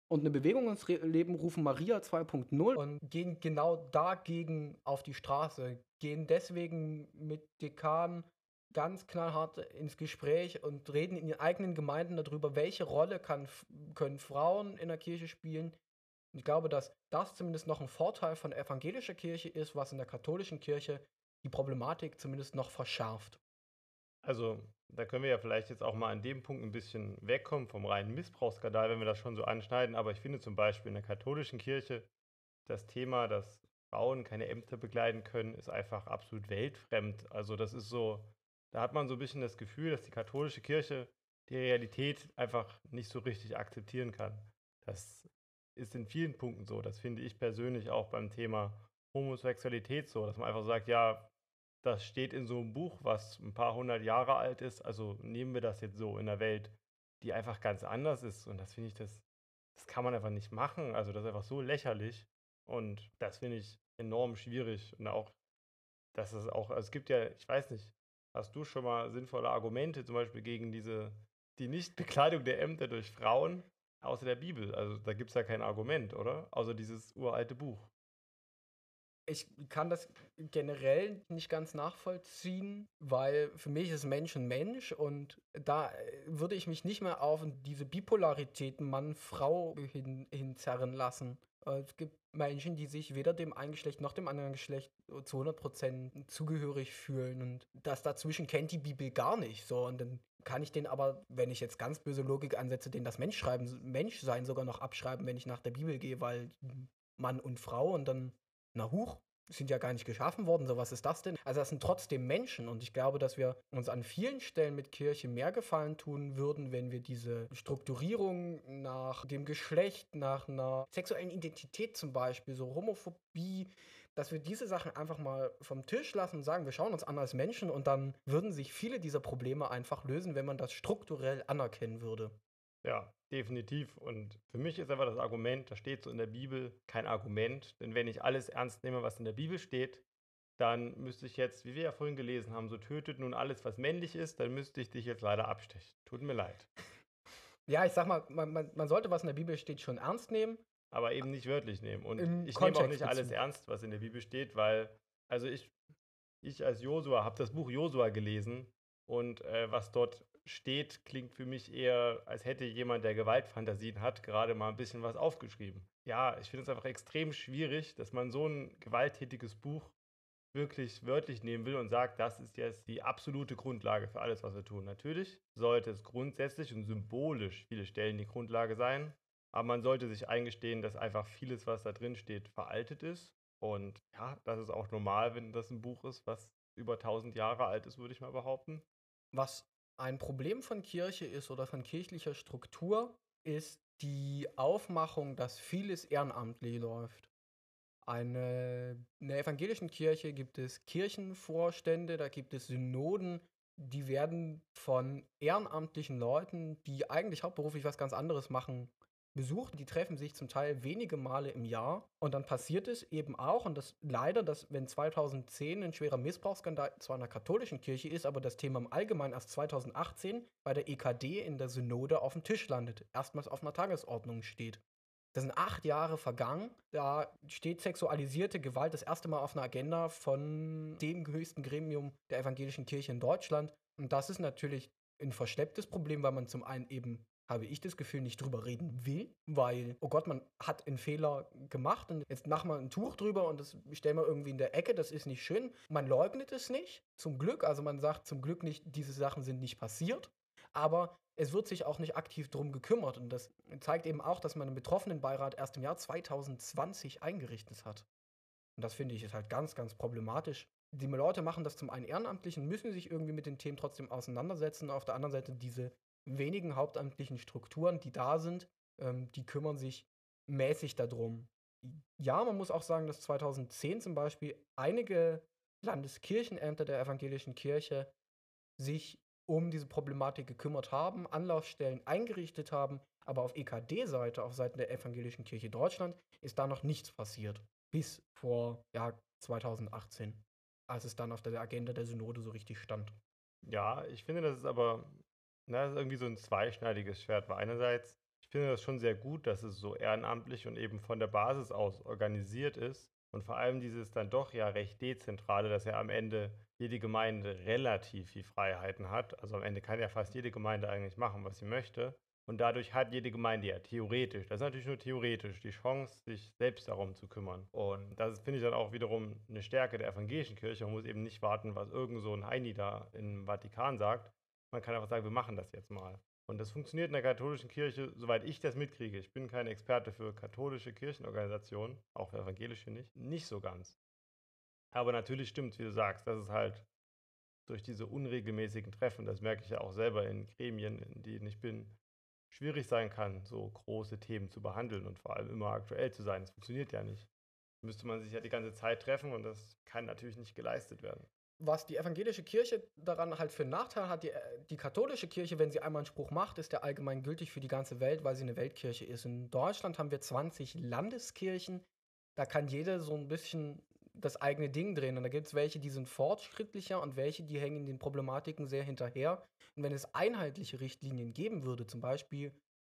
und eine Bewegung ins Leben rufen, Maria 2.0, und gehen genau dagegen auf die Straße, gehen deswegen mit Dekanen ganz knallhart ins Gespräch und reden in ihren eigenen Gemeinden darüber, welche Rolle kann, können Frauen in der Kirche spielen. Und ich glaube, dass das zumindest noch ein Vorteil von der evangelischen Kirche ist, was in der katholischen Kirche die Problematik zumindest noch verschärft. Also, da können wir ja vielleicht jetzt auch mal an dem Punkt ein bisschen wegkommen vom reinen Missbrauchsskandal, wenn wir das schon so anschneiden. Aber ich finde zum Beispiel in der katholischen Kirche das Thema, dass Frauen keine Ämter begleiten können, ist einfach absolut weltfremd. Also, das ist so, da hat man so ein bisschen das Gefühl, dass die katholische Kirche die Realität einfach nicht so richtig akzeptieren kann. Das ist in vielen Punkten so. Das finde ich persönlich auch beim Thema Homosexualität so, dass man einfach sagt, ja, das steht in so einem Buch, was ein paar hundert Jahre alt ist. Also nehmen wir das jetzt so in der Welt, die einfach ganz anders ist. Und das finde ich, das, das kann man einfach nicht machen. Also das ist einfach so lächerlich. Und das finde ich enorm schwierig. Und auch, dass es auch, also es gibt ja, ich weiß nicht, hast du schon mal sinnvolle Argumente zum Beispiel gegen diese, die Nichtbekleidung der Ämter durch Frauen außer der Bibel? Also da gibt es ja kein Argument, oder? Außer dieses uralte Buch. Ich kann das generell nicht ganz nachvollziehen, weil für mich ist Mensch ein Mensch und da äh, würde ich mich nicht mehr auf diese Bipolaritäten Mann-Frau hin, hinzerren lassen. Äh, es gibt Menschen, die sich weder dem einen Geschlecht noch dem anderen Geschlecht zu 100% zugehörig fühlen und das dazwischen kennt die Bibel gar nicht. So, und dann kann ich den aber, wenn ich jetzt ganz böse Logik ansetze, den das Menschschreiben, Menschsein sogar noch abschreiben, wenn ich nach der Bibel gehe, weil Mann und Frau und dann, na huch, sind ja gar nicht geschaffen worden, so was ist das denn? Also das sind trotzdem Menschen und ich glaube, dass wir uns an vielen Stellen mit Kirche mehr gefallen tun würden, wenn wir diese Strukturierung nach dem Geschlecht, nach einer sexuellen Identität zum Beispiel, so Homophobie, dass wir diese Sachen einfach mal vom Tisch lassen und sagen, wir schauen uns an als Menschen und dann würden sich viele dieser Probleme einfach lösen, wenn man das strukturell anerkennen würde. Ja, definitiv. Und für mich ist einfach das Argument, da steht so in der Bibel, kein Argument. Denn wenn ich alles ernst nehme, was in der Bibel steht, dann müsste ich jetzt, wie wir ja vorhin gelesen haben, so tötet nun alles, was männlich ist, dann müsste ich dich jetzt leider abstechen. Tut mir leid. [LAUGHS] Ja, ich sag mal, man, man, sollte, was in der Bibel steht, schon ernst nehmen. Aber eben nicht wörtlich nehmen. Und Im ich Kontext nehme auch nicht alles ernst, was in der Bibel steht, weil, also ich, ich als Josua habe das Buch Josua gelesen und äh, was dort steht, klingt für mich eher, als hätte jemand, der Gewaltfantasien hat, gerade mal ein bisschen was aufgeschrieben. Ja, ich finde es einfach extrem schwierig, dass man so ein gewalttätiges Buch wirklich wörtlich nehmen will und sagt, das ist jetzt die absolute Grundlage für alles, was wir tun. Natürlich sollte es grundsätzlich und symbolisch viele Stellen die Grundlage sein, aber man sollte sich eingestehen, dass einfach vieles, was da drin steht, veraltet ist. Und ja, das ist auch normal, wenn das ein Buch ist, was über 1000 Jahre alt ist, würde ich mal behaupten. Was ein Problem von Kirche ist oder von kirchlicher Struktur, ist die Aufmachung, dass vieles ehrenamtlich läuft. Eine, in der evangelischen Kirche gibt es Kirchenvorstände, da gibt es Synoden, die werden von ehrenamtlichen Leuten, die eigentlich hauptberuflich was ganz anderes machen, besucht. Die treffen sich zum Teil wenige Male im Jahr. Und dann passiert es eben auch, und das leider, dass wenn 2010 ein schwerer Missbrauchsskandal zwar in der katholischen Kirche ist, aber das Thema im Allgemeinen erst 2018 bei der EKD in der Synode auf dem Tisch landet, erstmals auf einer Tagesordnung steht. Das sind acht Jahre vergangen. Da steht sexualisierte Gewalt das erste Mal auf einer Agenda von dem höchsten Gremium der evangelischen Kirche in Deutschland. Und das ist natürlich ein verschlepptes Problem, weil man zum einen eben habe ich das Gefühl, nicht drüber reden will, weil, oh Gott, man hat einen Fehler gemacht und jetzt machen wir ein Tuch drüber und das stellen wir irgendwie in der Ecke, das ist nicht schön. Man leugnet es nicht, zum Glück, also man sagt zum Glück nicht, diese Sachen sind nicht passiert, aber es wird sich auch nicht aktiv drum gekümmert und das zeigt eben auch, dass man einen Betroffenenbeirat erst im Jahr 2020 eingerichtet hat. Und das finde ich ist halt ganz, ganz problematisch. Die Leute machen das zum einen ehrenamtlich und müssen sich irgendwie mit den Themen trotzdem auseinandersetzen. Auf der anderen Seite diese wenigen hauptamtlichen Strukturen, die da sind, ähm, die kümmern sich mäßig darum. Ja, man muss auch sagen, dass 2010 zum Beispiel einige Landeskirchenämter der evangelischen Kirche sich um diese Problematik gekümmert haben, Anlaufstellen eingerichtet haben, aber auf EKD-Seite, auf Seiten der evangelischen Kirche Deutschland, ist da noch nichts passiert. Bis vor ja, 2018, als es dann auf der Agenda der Synode so richtig stand. Ja, ich finde, das ist aber na, das ist irgendwie so ein zweischneidiges Schwert, weil einerseits, ich finde das schon sehr gut, dass es so ehrenamtlich und eben von der Basis aus organisiert ist. Und vor allem dieses dann doch ja recht dezentrale, dass ja am Ende jede Gemeinde relativ viel Freiheiten hat. Also am Ende kann ja fast jede Gemeinde eigentlich machen, was sie möchte. Und dadurch hat jede Gemeinde ja theoretisch, das ist natürlich nur theoretisch, die Chance, sich selbst darum zu kümmern. Und das finde ich dann auch wiederum eine Stärke der evangelischen Kirche. Man muss eben nicht warten, was irgend so ein Heini da im Vatikan sagt, man kann einfach sagen, wir machen das jetzt mal. Und das funktioniert in der katholischen Kirche, soweit ich das mitkriege. Ich bin kein Experte für katholische Kirchenorganisationen, auch für evangelische nicht, nicht so ganz. Aber natürlich stimmt, wie du sagst, dass es halt durch diese unregelmäßigen Treffen, das merke ich ja auch selber in Gremien, in denen ich bin, schwierig sein kann, so große Themen zu behandeln und vor allem immer aktuell zu sein. Das funktioniert ja nicht. Müsste man sich ja die ganze Zeit treffen und das kann natürlich nicht geleistet werden was die evangelische Kirche daran halt für einen Nachteil hat, die, äh, die, katholische Kirche, wenn sie einmal einen Spruch macht, ist der allgemein gültig für die ganze Welt, weil sie eine Weltkirche ist. In Deutschland haben wir 20 Landeskirchen. Da kann jeder so ein bisschen das eigene Ding drehen. Und da gibt es welche, die sind fortschrittlicher und welche, die hängen den Problematiken sehr hinterher. Und wenn es einheitliche Richtlinien geben würde, zum Beispiel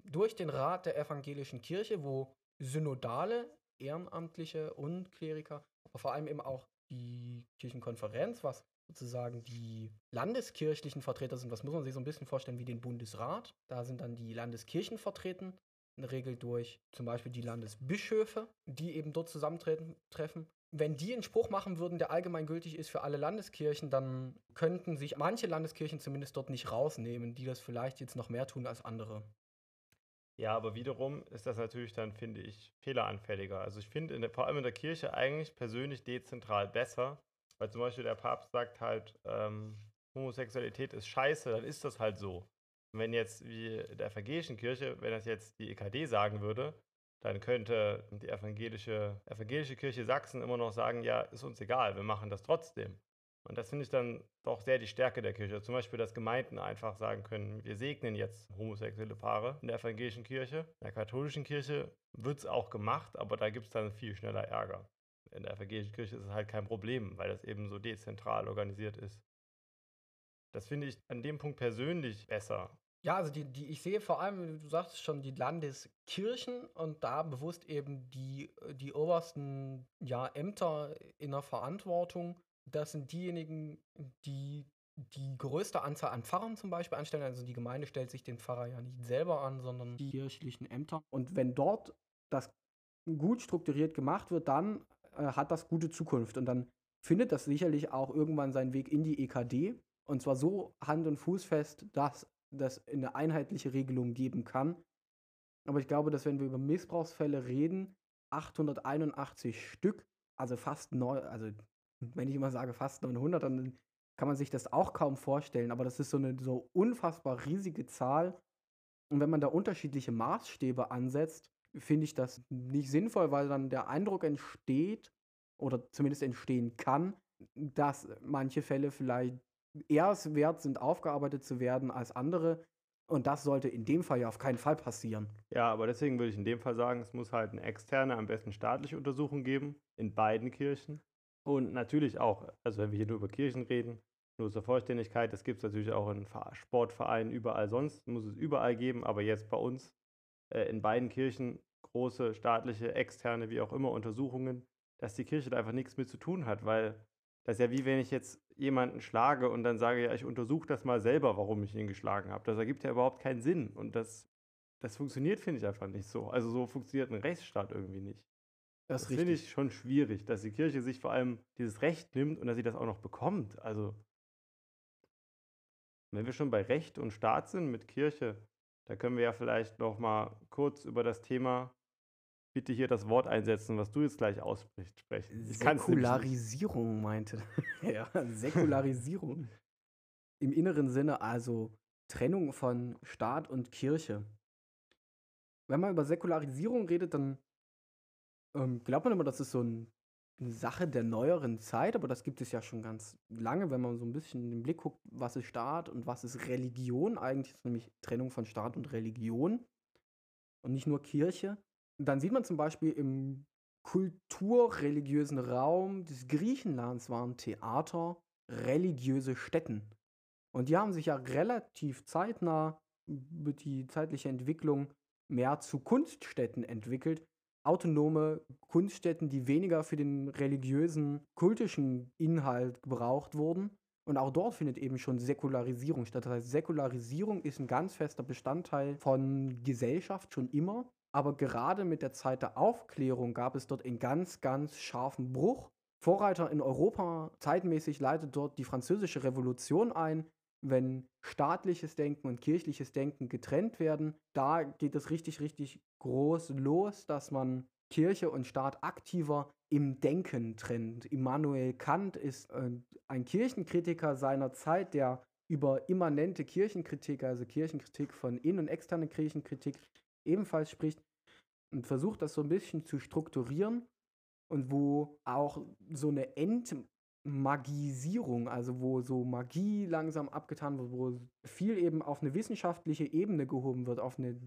durch den Rat der evangelischen Kirche, wo synodale, ehrenamtliche und Kleriker vor allem eben auch die Kirchenkonferenz, was sozusagen die landeskirchlichen Vertreter sind. Das muss man sich so ein bisschen vorstellen wie den Bundesrat. Da sind dann die Landeskirchen vertreten, in der Regel durch zum Beispiel die Landesbischöfe, die eben dort zusammentreffen. Wenn die einen Spruch machen würden, der allgemeingültig ist für alle Landeskirchen, dann könnten sich manche Landeskirchen zumindest dort nicht rausnehmen, die das vielleicht jetzt noch mehr tun als andere. Ja, aber wiederum ist das natürlich dann, finde ich, fehleranfälliger. Also ich finde vor allem in der Kirche eigentlich persönlich dezentral besser, weil zum Beispiel der Papst sagt halt, ähm, Homosexualität ist scheiße, dann ist das halt so. Und wenn jetzt wie der evangelischen Kirche, wenn das jetzt die EKD sagen würde, dann könnte die evangelische, evangelische Kirche Sachsen immer noch sagen, ja, ist uns egal, wir machen das trotzdem. Und das finde ich dann doch sehr die Stärke der Kirche. Zum Beispiel, dass Gemeinden einfach sagen können, wir segnen jetzt homosexuelle Paare in der evangelischen Kirche. In der katholischen Kirche wird es auch gemacht, aber da gibt es dann viel schneller Ärger. In der evangelischen Kirche ist es halt kein Problem, weil das eben so dezentral organisiert ist. Das finde ich an dem Punkt persönlich besser. Ja, also die, die, ich sehe vor allem, du sagst schon, die Landeskirchen und da bewusst eben die, die obersten ja, Ämter in der Verantwortung. Das sind diejenigen, die die größte Anzahl an Pfarrern zum Beispiel anstellen. Also die Gemeinde stellt sich den Pfarrer ja nicht selber an, sondern die kirchlichen Ämter. Und wenn dort das gut strukturiert gemacht wird, dann äh, hat das gute Zukunft. Und dann findet das sicherlich auch irgendwann seinen Weg in die EKD. Und zwar so hand- und fußfest, dass das eine einheitliche Regelung geben kann. Aber ich glaube, dass wenn wir über Missbrauchsfälle reden, 881 Stück, also fast neu, also wenn ich immer sage fast 900, dann kann man sich das auch kaum vorstellen. Aber das ist so eine so unfassbar riesige Zahl. Und wenn man da unterschiedliche Maßstäbe ansetzt, finde ich das nicht sinnvoll, weil dann der Eindruck entsteht oder zumindest entstehen kann, dass manche Fälle vielleicht eher es wert sind, aufgearbeitet zu werden als andere. Und das sollte in dem Fall ja auf keinen Fall passieren. Ja, aber deswegen würde ich in dem Fall sagen, es muss halt eine externe, am besten staatliche Untersuchung geben, in beiden Kirchen. Und natürlich auch, also wenn wir hier nur über Kirchen reden, nur zur Vollständigkeit, das gibt es natürlich auch in Sportvereinen, überall sonst, muss es überall geben, aber jetzt bei uns äh, in beiden Kirchen große staatliche, externe, wie auch immer, Untersuchungen, dass die Kirche da einfach nichts mit zu tun hat, weil das ist ja wie wenn ich jetzt jemanden schlage und dann sage, ja, ich untersuche das mal selber, warum ich ihn geschlagen habe. Das ergibt ja überhaupt keinen Sinn. Und das, das funktioniert, finde ich, einfach nicht so. Also so funktioniert ein Rechtsstaat irgendwie nicht. Das, das finde ich schon schwierig, dass die Kirche sich vor allem dieses Recht nimmt und dass sie das auch noch bekommt. Also, wenn wir schon bei Recht und Staat sind mit Kirche, da können wir ja vielleicht noch mal kurz über das Thema bitte hier das Wort einsetzen, was du jetzt gleich aussprichst. Sprechen. Säkularisierung meinte. ja, [LAUGHS] Säkularisierung. Im inneren Sinne also Trennung von Staat und Kirche. Wenn man über Säkularisierung redet, dann ähm, glaubt man immer, das ist so ein, eine Sache der neueren Zeit, aber das gibt es ja schon ganz lange, wenn man so ein bisschen in den Blick guckt, was ist Staat und was ist Religion eigentlich, ist nämlich Trennung von Staat und Religion und nicht nur Kirche. Dann sieht man zum Beispiel im kulturreligiösen Raum des Griechenlands waren Theater religiöse Stätten. Und die haben sich ja relativ zeitnah mit die zeitliche Entwicklung mehr zu Kunststätten entwickelt. Autonome Kunststätten, die weniger für den religiösen, kultischen Inhalt gebraucht wurden. Und auch dort findet eben schon Säkularisierung statt. Das heißt, Säkularisierung ist ein ganz fester Bestandteil von Gesellschaft schon immer. Aber gerade mit der Zeit der Aufklärung gab es dort einen ganz, ganz scharfen Bruch. Vorreiter in Europa, zeitmäßig leitet dort die französische Revolution ein. Wenn staatliches Denken und kirchliches Denken getrennt werden, da geht es richtig, richtig groß los, dass man Kirche und Staat aktiver im Denken trennt. Immanuel Kant ist äh, ein Kirchenkritiker seiner Zeit, der über immanente Kirchenkritik, also Kirchenkritik von innen- und externer Kirchenkritik, ebenfalls spricht und versucht das so ein bisschen zu strukturieren und wo auch so eine Entmagisierung, also wo so Magie langsam abgetan wird, wo viel eben auf eine wissenschaftliche Ebene gehoben wird, auf eine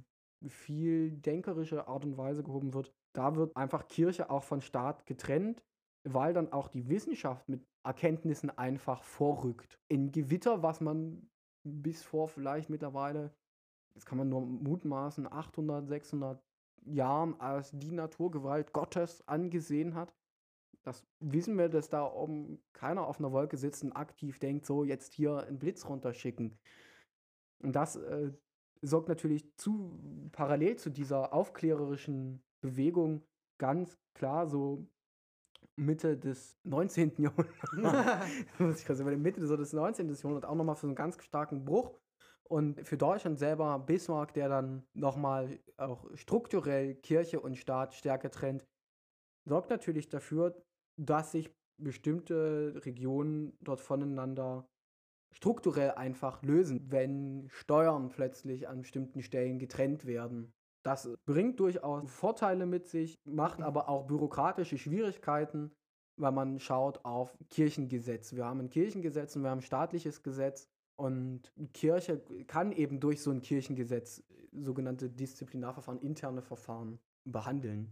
viel denkerische Art und Weise gehoben wird. Da wird einfach Kirche auch von Staat getrennt, weil dann auch die Wissenschaft mit Erkenntnissen einfach vorrückt. In Gewitter, was man bis vor vielleicht mittlerweile das kann man nur mutmaßen, 800, 600 Jahren als die Naturgewalt Gottes angesehen hat, Das wissen wir, dass da oben keiner auf einer Wolke sitzt und aktiv denkt, so jetzt hier einen Blitz runterschicken. Und das äh, sorgt natürlich zu parallel zu dieser aufklärerischen Bewegung ganz klar so Mitte des [LAUGHS] 19. Jahrhunderts, [LAUGHS] [LAUGHS] muss ich sagen, Mitte so des 19. Jahrhunderts auch nochmal für so einen ganz starken Bruch. Und für Deutschland selber Bismarck, der dann nochmal auch strukturell Kirche und Staat stärker trennt, sorgt natürlich dafür, dass sich bestimmte Regionen dort voneinander strukturell einfach lösen, wenn Steuern plötzlich an bestimmten Stellen getrennt werden. Das bringt durchaus Vorteile mit sich, macht aber auch bürokratische Schwierigkeiten, weil man schaut auf Kirchengesetz. Wir haben ein Kirchengesetz und wir haben ein staatliches Gesetz und Kirche kann eben durch so ein Kirchengesetz sogenannte Disziplinarverfahren, interne Verfahren behandeln.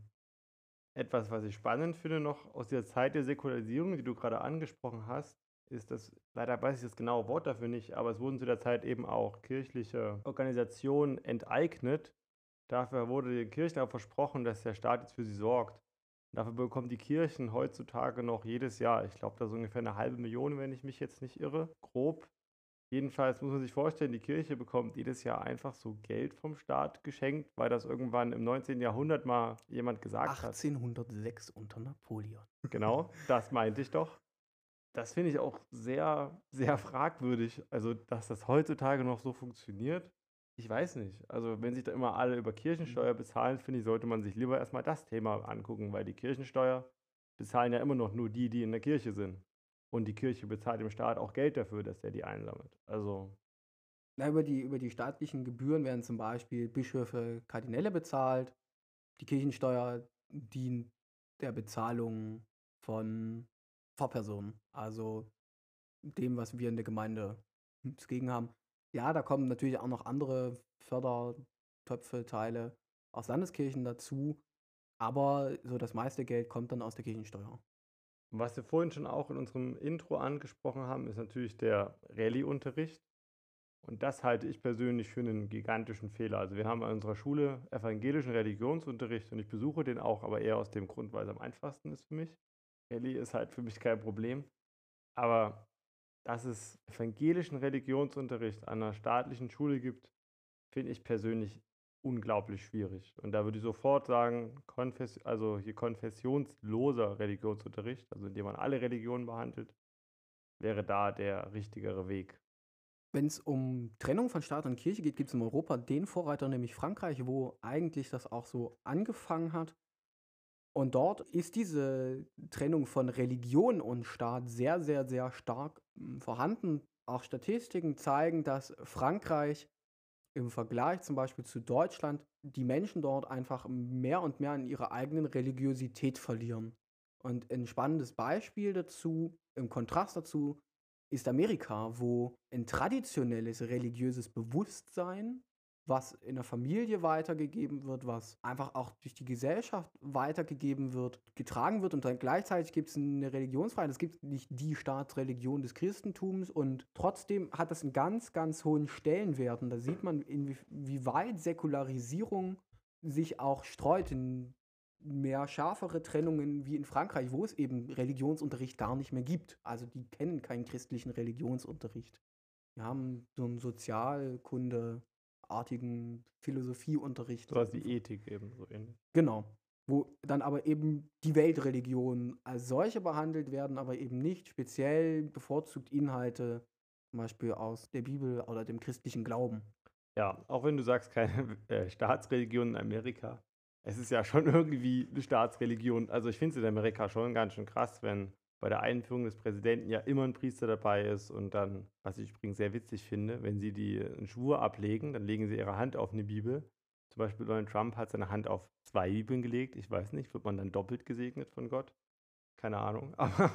Etwas, was ich spannend finde noch aus der Zeit der Säkularisierung, die du gerade angesprochen hast, ist das, leider weiß ich das genaue Wort dafür nicht, aber es wurden zu der Zeit eben auch kirchliche Organisationen enteignet. Dafür wurde den Kirchen auch versprochen, dass der Staat jetzt für sie sorgt. dafür bekommen die Kirchen heutzutage noch jedes Jahr, ich glaube, da so ungefähr eine halbe Million, wenn ich mich jetzt nicht irre, grob. Jedenfalls muss man sich vorstellen, die Kirche bekommt jedes Jahr einfach so Geld vom Staat geschenkt, weil das irgendwann im 19. Jahrhundert mal jemand gesagt 1806 hat. unter Napoleon. Genau, das meinte ich doch. Das finde ich auch sehr, sehr fragwürdig. Also, dass das heutzutage noch so funktioniert, ich weiß nicht. Also, wenn sich da immer alle über Kirchensteuer mhm. bezahlen, finde ich, sollte man sich lieber erstmal das Thema angucken, weil die Kirchensteuer bezahlen ja immer noch nur die, die in der Kirche sind. Und die Kirche bezahlt dem Staat auch Geld dafür, dass er die einsammelt. Also. Na, über, die, über die staatlichen Gebühren werden zum Beispiel Bischöfe, Kardinäle bezahlt. Die Kirchensteuer dient der Bezahlung von Pfarrpersonen, also dem, was wir in der Gemeinde gegen haben. Ja, da kommen natürlich auch noch andere Fördertöpfe, Teile aus Landeskirchen dazu, aber so das meiste Geld kommt dann aus der Kirchensteuer. Was wir vorhin schon auch in unserem Intro angesprochen haben, ist natürlich der Rallye-Unterricht. Und das halte ich persönlich für einen gigantischen Fehler. Also wir haben an unserer Schule evangelischen Religionsunterricht und ich besuche den auch, aber eher aus dem Grund, weil es am einfachsten ist für mich. Rallye ist halt für mich kein Problem. Aber dass es evangelischen Religionsunterricht an einer staatlichen Schule gibt, finde ich persönlich unglaublich schwierig. Und da würde ich sofort sagen, Konfess also hier konfessionsloser Religionsunterricht, also indem man alle Religionen behandelt, wäre da der richtigere Weg. Wenn es um Trennung von Staat und Kirche geht, gibt es in Europa den Vorreiter, nämlich Frankreich, wo eigentlich das auch so angefangen hat. Und dort ist diese Trennung von Religion und Staat sehr, sehr, sehr stark hm, vorhanden. Auch Statistiken zeigen, dass Frankreich im Vergleich zum Beispiel zu Deutschland die Menschen dort einfach mehr und mehr an ihrer eigenen Religiosität verlieren. Und ein spannendes Beispiel dazu, im Kontrast dazu, ist Amerika, wo ein traditionelles religiöses Bewusstsein was in der Familie weitergegeben wird, was einfach auch durch die Gesellschaft weitergegeben wird, getragen wird und dann gleichzeitig gibt es eine Religionsfreiheit. Es gibt nicht die Staatsreligion des Christentums und trotzdem hat das einen ganz, ganz hohen Stellenwert und da sieht man, inwieweit Säkularisierung sich auch streut in mehr schärfere Trennungen wie in Frankreich, wo es eben Religionsunterricht gar nicht mehr gibt. Also die kennen keinen christlichen Religionsunterricht. Wir haben so einen Sozialkunde, artigen Philosophieunterricht. So was wie Ethik eben so ähnlich. Genau. Wo dann aber eben die Weltreligionen als solche behandelt werden, aber eben nicht speziell bevorzugt Inhalte, zum Beispiel aus der Bibel oder dem christlichen Glauben. Ja, auch wenn du sagst, keine [LAUGHS] äh, Staatsreligion in Amerika. Es ist ja schon [LAUGHS] irgendwie eine Staatsreligion. Also ich finde es in Amerika schon ganz schön krass, wenn bei der Einführung des Präsidenten ja immer ein Priester dabei ist und dann, was ich übrigens sehr witzig finde, wenn sie die einen Schwur ablegen, dann legen sie ihre Hand auf eine Bibel. Zum Beispiel Donald Trump hat seine Hand auf zwei Bibeln gelegt. Ich weiß nicht, wird man dann doppelt gesegnet von Gott? Keine Ahnung, [LAUGHS] aber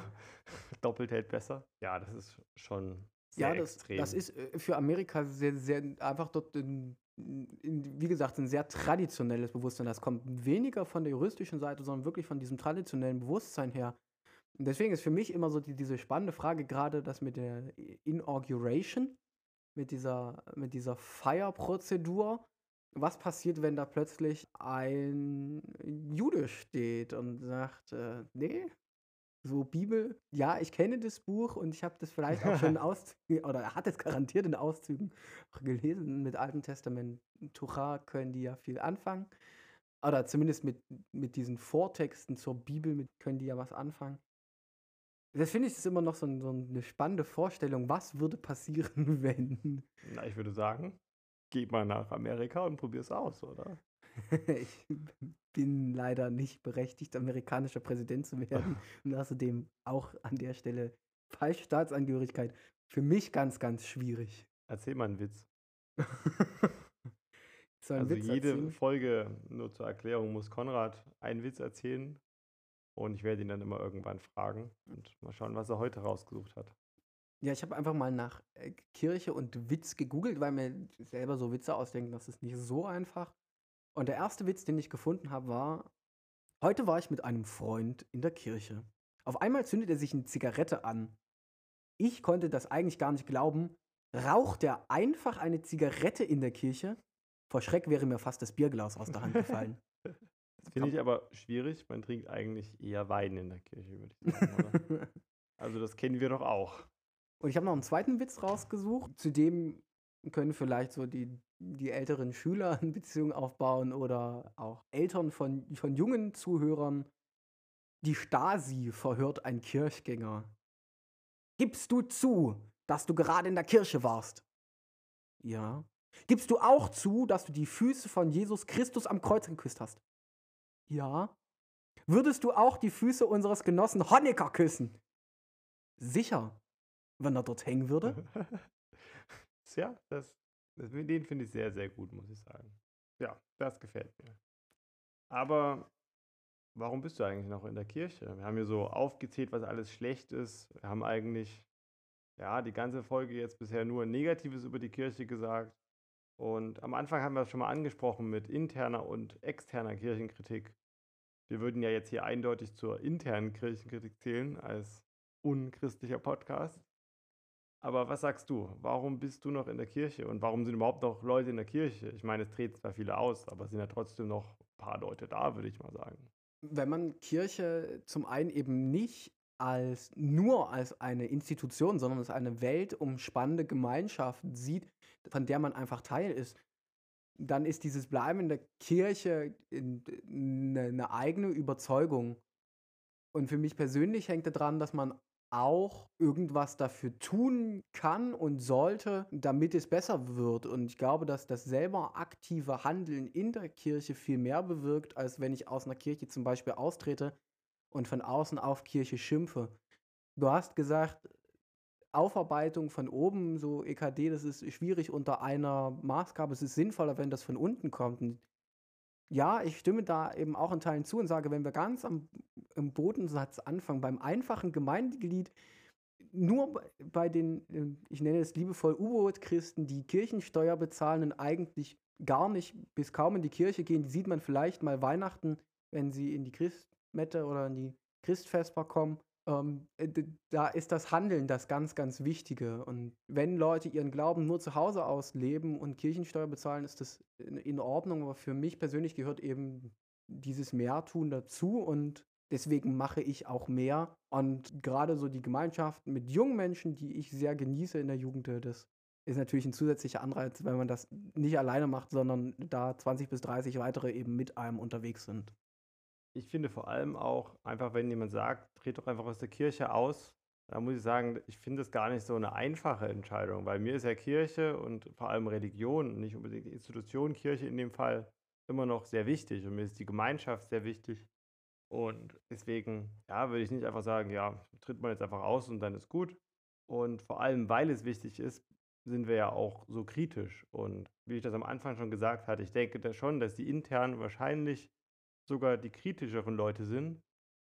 doppelt hält besser. Ja, das ist schon sehr ja, das, extrem. das ist äh, für Amerika sehr, sehr einfach dort in, in, wie gesagt, ein sehr traditionelles Bewusstsein. Das kommt weniger von der juristischen Seite, sondern wirklich von diesem traditionellen Bewusstsein her. Und deswegen ist für mich immer so die, diese spannende Frage, gerade das mit der Inauguration, mit dieser, mit dieser Feierprozedur. Was passiert, wenn da plötzlich ein Jude steht und sagt, äh, nee, so Bibel. Ja, ich kenne das Buch und ich habe das vielleicht auch schon [LAUGHS] in Auszügen, oder er hat es garantiert in Auszügen gelesen. Mit Alten Testament, Tucha können die ja viel anfangen. Oder zumindest mit, mit diesen Vortexten zur Bibel mit, können die ja was anfangen. Das finde ich ist immer noch so, ein, so eine spannende Vorstellung. Was würde passieren, [LAUGHS] wenn? Na, ich würde sagen, geh mal nach Amerika und probier es aus, oder? [LAUGHS] ich bin leider nicht berechtigt, amerikanischer Präsident zu werden. [LAUGHS] und außerdem auch an der Stelle falsche Staatsangehörigkeit. Für mich ganz, ganz schwierig. Erzähl mal einen Witz. also Witz jede erzählen? Folge, nur zur Erklärung, muss Konrad einen Witz erzählen und ich werde ihn dann immer irgendwann fragen und mal schauen, was er heute rausgesucht hat. Ja, ich habe einfach mal nach äh, Kirche und Witz gegoogelt, weil mir selber so Witze ausdenken, das ist nicht so einfach. Und der erste Witz, den ich gefunden habe, war: Heute war ich mit einem Freund in der Kirche. Auf einmal zündet er sich eine Zigarette an. Ich konnte das eigentlich gar nicht glauben. Raucht er einfach eine Zigarette in der Kirche? Vor Schreck wäre mir fast das Bierglas aus der Hand [LAUGHS] gefallen. Finde ich aber schwierig. Man trinkt eigentlich eher Wein in der Kirche, würde ich sagen. [LAUGHS] also das kennen wir doch auch. Und ich habe noch einen zweiten Witz rausgesucht. Zu dem können vielleicht so die, die älteren Schüler [LAUGHS] eine Beziehung aufbauen oder auch Eltern von, von jungen Zuhörern. Die Stasi verhört ein Kirchgänger. Gibst du zu, dass du gerade in der Kirche warst? Ja. Gibst du auch zu, dass du die Füße von Jesus Christus am Kreuz geküsst hast? Ja. Würdest du auch die Füße unseres Genossen Honecker küssen? Sicher. Wenn er dort hängen würde? [LAUGHS] ja, das, das, den finde ich sehr, sehr gut, muss ich sagen. Ja, das gefällt mir. Aber warum bist du eigentlich noch in der Kirche? Wir haben hier so aufgezählt, was alles schlecht ist. Wir haben eigentlich, ja, die ganze Folge jetzt bisher nur Negatives über die Kirche gesagt. Und am Anfang haben wir es schon mal angesprochen mit interner und externer Kirchenkritik. Wir würden ja jetzt hier eindeutig zur internen Kirchenkritik zählen als unchristlicher Podcast. Aber was sagst du? Warum bist du noch in der Kirche? Und warum sind überhaupt noch Leute in der Kirche? Ich meine, es treten zwar viele aus, aber es sind ja trotzdem noch ein paar Leute da, würde ich mal sagen. Wenn man Kirche zum einen eben nicht als nur als eine Institution, sondern als eine weltumspannende Gemeinschaft sieht, von der man einfach Teil ist, dann ist dieses Bleiben in der Kirche eine, eine eigene Überzeugung. Und für mich persönlich hängt daran, dass man auch irgendwas dafür tun kann und sollte, damit es besser wird. Und ich glaube, dass das selber aktive Handeln in der Kirche viel mehr bewirkt, als wenn ich aus einer Kirche zum Beispiel austrete und von außen auf Kirche schimpfe. Du hast gesagt, Aufarbeitung von oben, so EKD, das ist schwierig unter einer Maßgabe. Es ist sinnvoller, wenn das von unten kommt. Und ja, ich stimme da eben auch in Teilen zu und sage, wenn wir ganz am im Bodensatz anfangen, beim einfachen Gemeindeglied, nur bei den, ähm, ich nenne es liebevoll U-Boot-Christen, die Kirchensteuer bezahlen und eigentlich gar nicht bis kaum in die Kirche gehen, die sieht man vielleicht mal Weihnachten, wenn sie in die Christmette oder in die Christfesper kommen ähm, äh, da ist das Handeln das ganz, ganz Wichtige. Und wenn Leute ihren Glauben nur zu Hause ausleben und Kirchensteuer bezahlen, ist das in, in Ordnung. Aber für mich persönlich gehört eben dieses Mehrtun dazu und deswegen mache ich auch mehr. Und gerade so die Gemeinschaft mit jungen Menschen, die ich sehr genieße in der Jugend, das ist natürlich ein zusätzlicher Anreiz, wenn man das nicht alleine macht, sondern da 20 bis 30 weitere eben mit einem unterwegs sind. Ich finde vor allem auch einfach, wenn jemand sagt, tritt doch einfach aus der Kirche aus, da muss ich sagen, ich finde es gar nicht so eine einfache Entscheidung, weil mir ist ja Kirche und vor allem Religion, nicht unbedingt die Institution Kirche in dem Fall, immer noch sehr wichtig und mir ist die Gemeinschaft sehr wichtig. Und deswegen, ja, würde ich nicht einfach sagen, ja, tritt man jetzt einfach aus und dann ist gut. Und vor allem, weil es wichtig ist, sind wir ja auch so kritisch. Und wie ich das am Anfang schon gesagt hatte, ich denke da schon, dass die intern wahrscheinlich sogar die kritischeren Leute sind.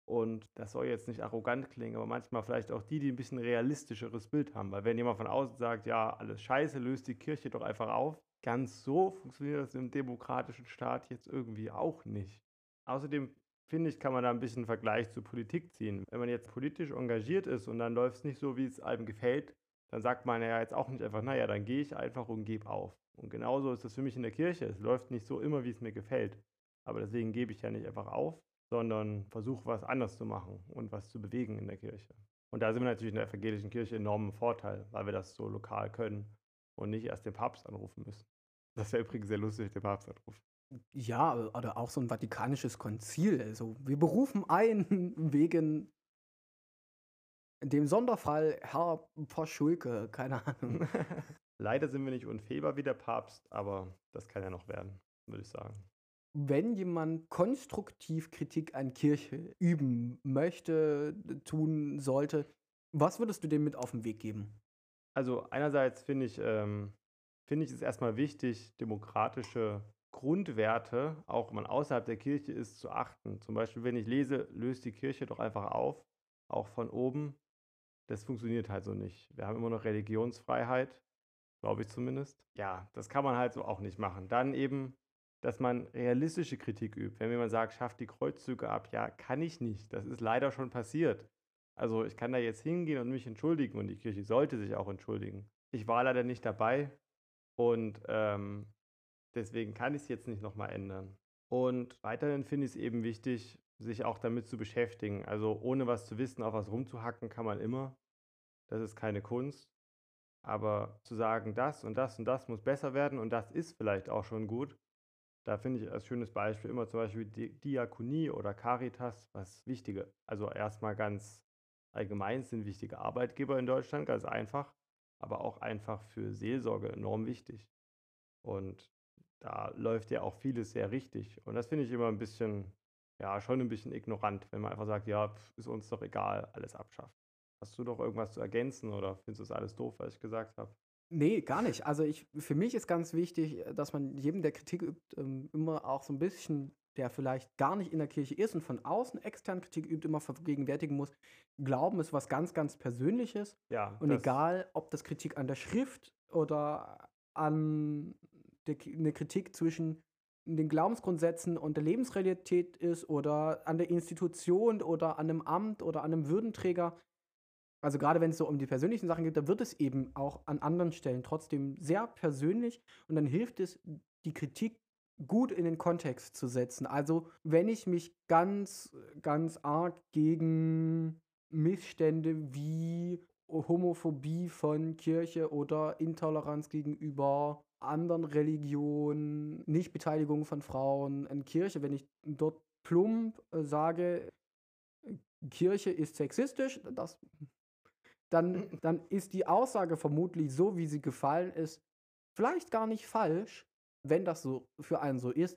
Und das soll jetzt nicht arrogant klingen, aber manchmal vielleicht auch die, die ein bisschen realistischeres Bild haben. Weil wenn jemand von außen sagt, ja, alles scheiße, löst die Kirche doch einfach auf, ganz so funktioniert das im demokratischen Staat jetzt irgendwie auch nicht. Außerdem finde ich, kann man da ein bisschen einen Vergleich zur Politik ziehen. Wenn man jetzt politisch engagiert ist und dann läuft es nicht so, wie es einem gefällt, dann sagt man ja jetzt auch nicht einfach, naja, dann gehe ich einfach und gebe auf. Und genauso ist es für mich in der Kirche. Es läuft nicht so immer, wie es mir gefällt. Aber deswegen gebe ich ja nicht einfach auf, sondern versuch was anders zu machen und was zu bewegen in der Kirche. Und da sind wir natürlich in der evangelischen Kirche enormen Vorteil, weil wir das so lokal können und nicht erst den Papst anrufen müssen. Das wäre übrigens sehr lustig, den Papst anrufen. Ja, oder auch so ein vatikanisches Konzil. Also wir berufen ein [LAUGHS] wegen dem Sonderfall Herr Paschulke, keine Ahnung. [LAUGHS] Leider sind wir nicht unfehlbar wie der Papst, aber das kann ja noch werden, würde ich sagen. Wenn jemand konstruktiv Kritik an Kirche üben möchte, tun sollte, was würdest du dem mit auf den Weg geben? Also einerseits finde ich, ähm, finde ich es erstmal wichtig, demokratische Grundwerte, auch wenn man außerhalb der Kirche ist, zu achten. Zum Beispiel, wenn ich lese, löst die Kirche doch einfach auf, auch von oben. Das funktioniert halt so nicht. Wir haben immer noch Religionsfreiheit, glaube ich zumindest. Ja, das kann man halt so auch nicht machen. Dann eben dass man realistische Kritik übt. Wenn jemand sagt, schafft die Kreuzzüge ab, ja, kann ich nicht. Das ist leider schon passiert. Also ich kann da jetzt hingehen und mich entschuldigen und die Kirche sollte sich auch entschuldigen. Ich war leider nicht dabei und ähm, deswegen kann ich es jetzt nicht nochmal ändern. Und weiterhin finde ich es eben wichtig, sich auch damit zu beschäftigen. Also ohne was zu wissen, auf was rumzuhacken kann man immer. Das ist keine Kunst. Aber zu sagen, das und das und das muss besser werden und das ist vielleicht auch schon gut, da finde ich als schönes Beispiel immer zum Beispiel Di Diakonie oder Caritas, was wichtige, also erstmal ganz allgemein sind wichtige Arbeitgeber in Deutschland, ganz einfach, aber auch einfach für Seelsorge enorm wichtig. Und da läuft ja auch vieles sehr richtig. Und das finde ich immer ein bisschen, ja, schon ein bisschen ignorant, wenn man einfach sagt, ja, ist uns doch egal, alles abschafft. Hast du doch irgendwas zu ergänzen oder findest du es alles doof, was ich gesagt habe? Nee, gar nicht. Also ich, für mich ist ganz wichtig, äh, dass man jedem, der Kritik übt, ähm, immer auch so ein bisschen, der vielleicht gar nicht in der Kirche ist und von außen extern Kritik übt, immer vergegenwärtigen muss. Glauben ist was ganz, ganz Persönliches. Ja. Und egal, ob das Kritik an der Schrift oder an der, eine Kritik zwischen den Glaubensgrundsätzen und der Lebensrealität ist oder an der Institution oder an einem Amt oder an einem Würdenträger. Also gerade wenn es so um die persönlichen Sachen geht, da wird es eben auch an anderen Stellen trotzdem sehr persönlich und dann hilft es, die Kritik gut in den Kontext zu setzen. Also wenn ich mich ganz, ganz arg gegen Missstände wie Homophobie von Kirche oder Intoleranz gegenüber anderen Religionen, Nichtbeteiligung von Frauen in Kirche, wenn ich dort plump äh, sage, Kirche ist sexistisch, das dann, dann ist die Aussage vermutlich so, wie sie gefallen ist, vielleicht gar nicht falsch, wenn das so für einen so ist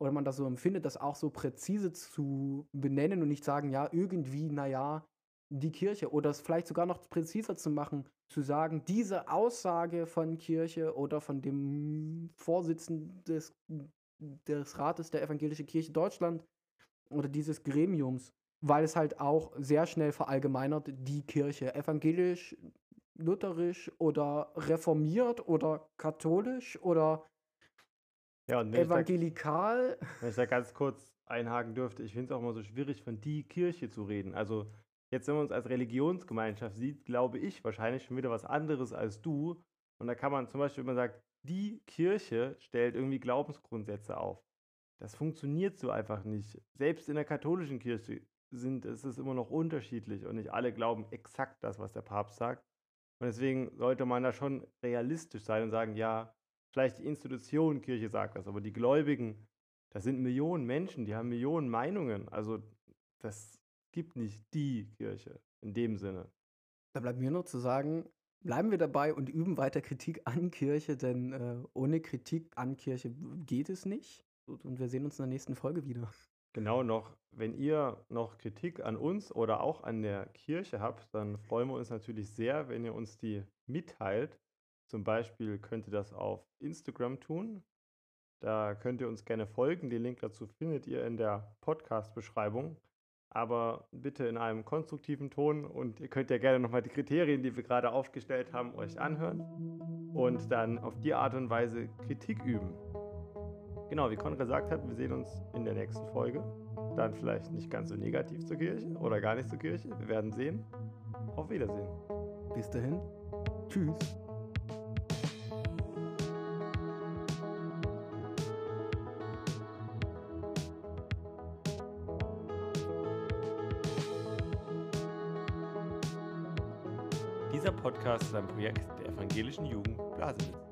oder man das so empfindet, das auch so präzise zu benennen und nicht sagen, ja, irgendwie, naja, die Kirche oder es vielleicht sogar noch präziser zu machen, zu sagen, diese Aussage von Kirche oder von dem Vorsitzenden des, des Rates der Evangelischen Kirche Deutschland oder dieses Gremiums weil es halt auch sehr schnell verallgemeinert die Kirche evangelisch, lutherisch oder reformiert oder katholisch oder ja, evangelikal. Da, wenn ich da ganz kurz einhaken dürfte, ich finde es auch immer so schwierig, von die Kirche zu reden. Also jetzt, wenn man uns als Religionsgemeinschaft sieht, glaube ich wahrscheinlich schon wieder was anderes als du. Und da kann man zum Beispiel, wenn man sagt, die Kirche stellt irgendwie Glaubensgrundsätze auf. Das funktioniert so einfach nicht. Selbst in der katholischen Kirche sind, ist immer noch unterschiedlich und nicht alle glauben exakt das, was der Papst sagt. Und deswegen sollte man da schon realistisch sein und sagen, ja, vielleicht die Institution Kirche sagt das, aber die Gläubigen, das sind Millionen Menschen, die haben Millionen Meinungen. Also das gibt nicht die Kirche in dem Sinne. Da bleibt mir nur zu sagen, bleiben wir dabei und üben weiter Kritik an Kirche, denn äh, ohne Kritik an Kirche geht es nicht. Und wir sehen uns in der nächsten Folge wieder. Genau noch, wenn ihr noch Kritik an uns oder auch an der Kirche habt, dann freuen wir uns natürlich sehr, wenn ihr uns die mitteilt. Zum Beispiel könnt ihr das auf Instagram tun. Da könnt ihr uns gerne folgen. Den Link dazu findet ihr in der Podcast-Beschreibung. Aber bitte in einem konstruktiven Ton und ihr könnt ja gerne nochmal die Kriterien, die wir gerade aufgestellt haben, euch anhören und dann auf die Art und Weise Kritik üben. Genau, wie Con gesagt hat, wir sehen uns in der nächsten Folge. Dann vielleicht nicht ganz so negativ zur Kirche oder gar nicht zur Kirche. Wir werden sehen. Auf Wiedersehen. Bis dahin. Tschüss. Dieser Podcast ist ein Projekt der evangelischen Jugend Blasewitz.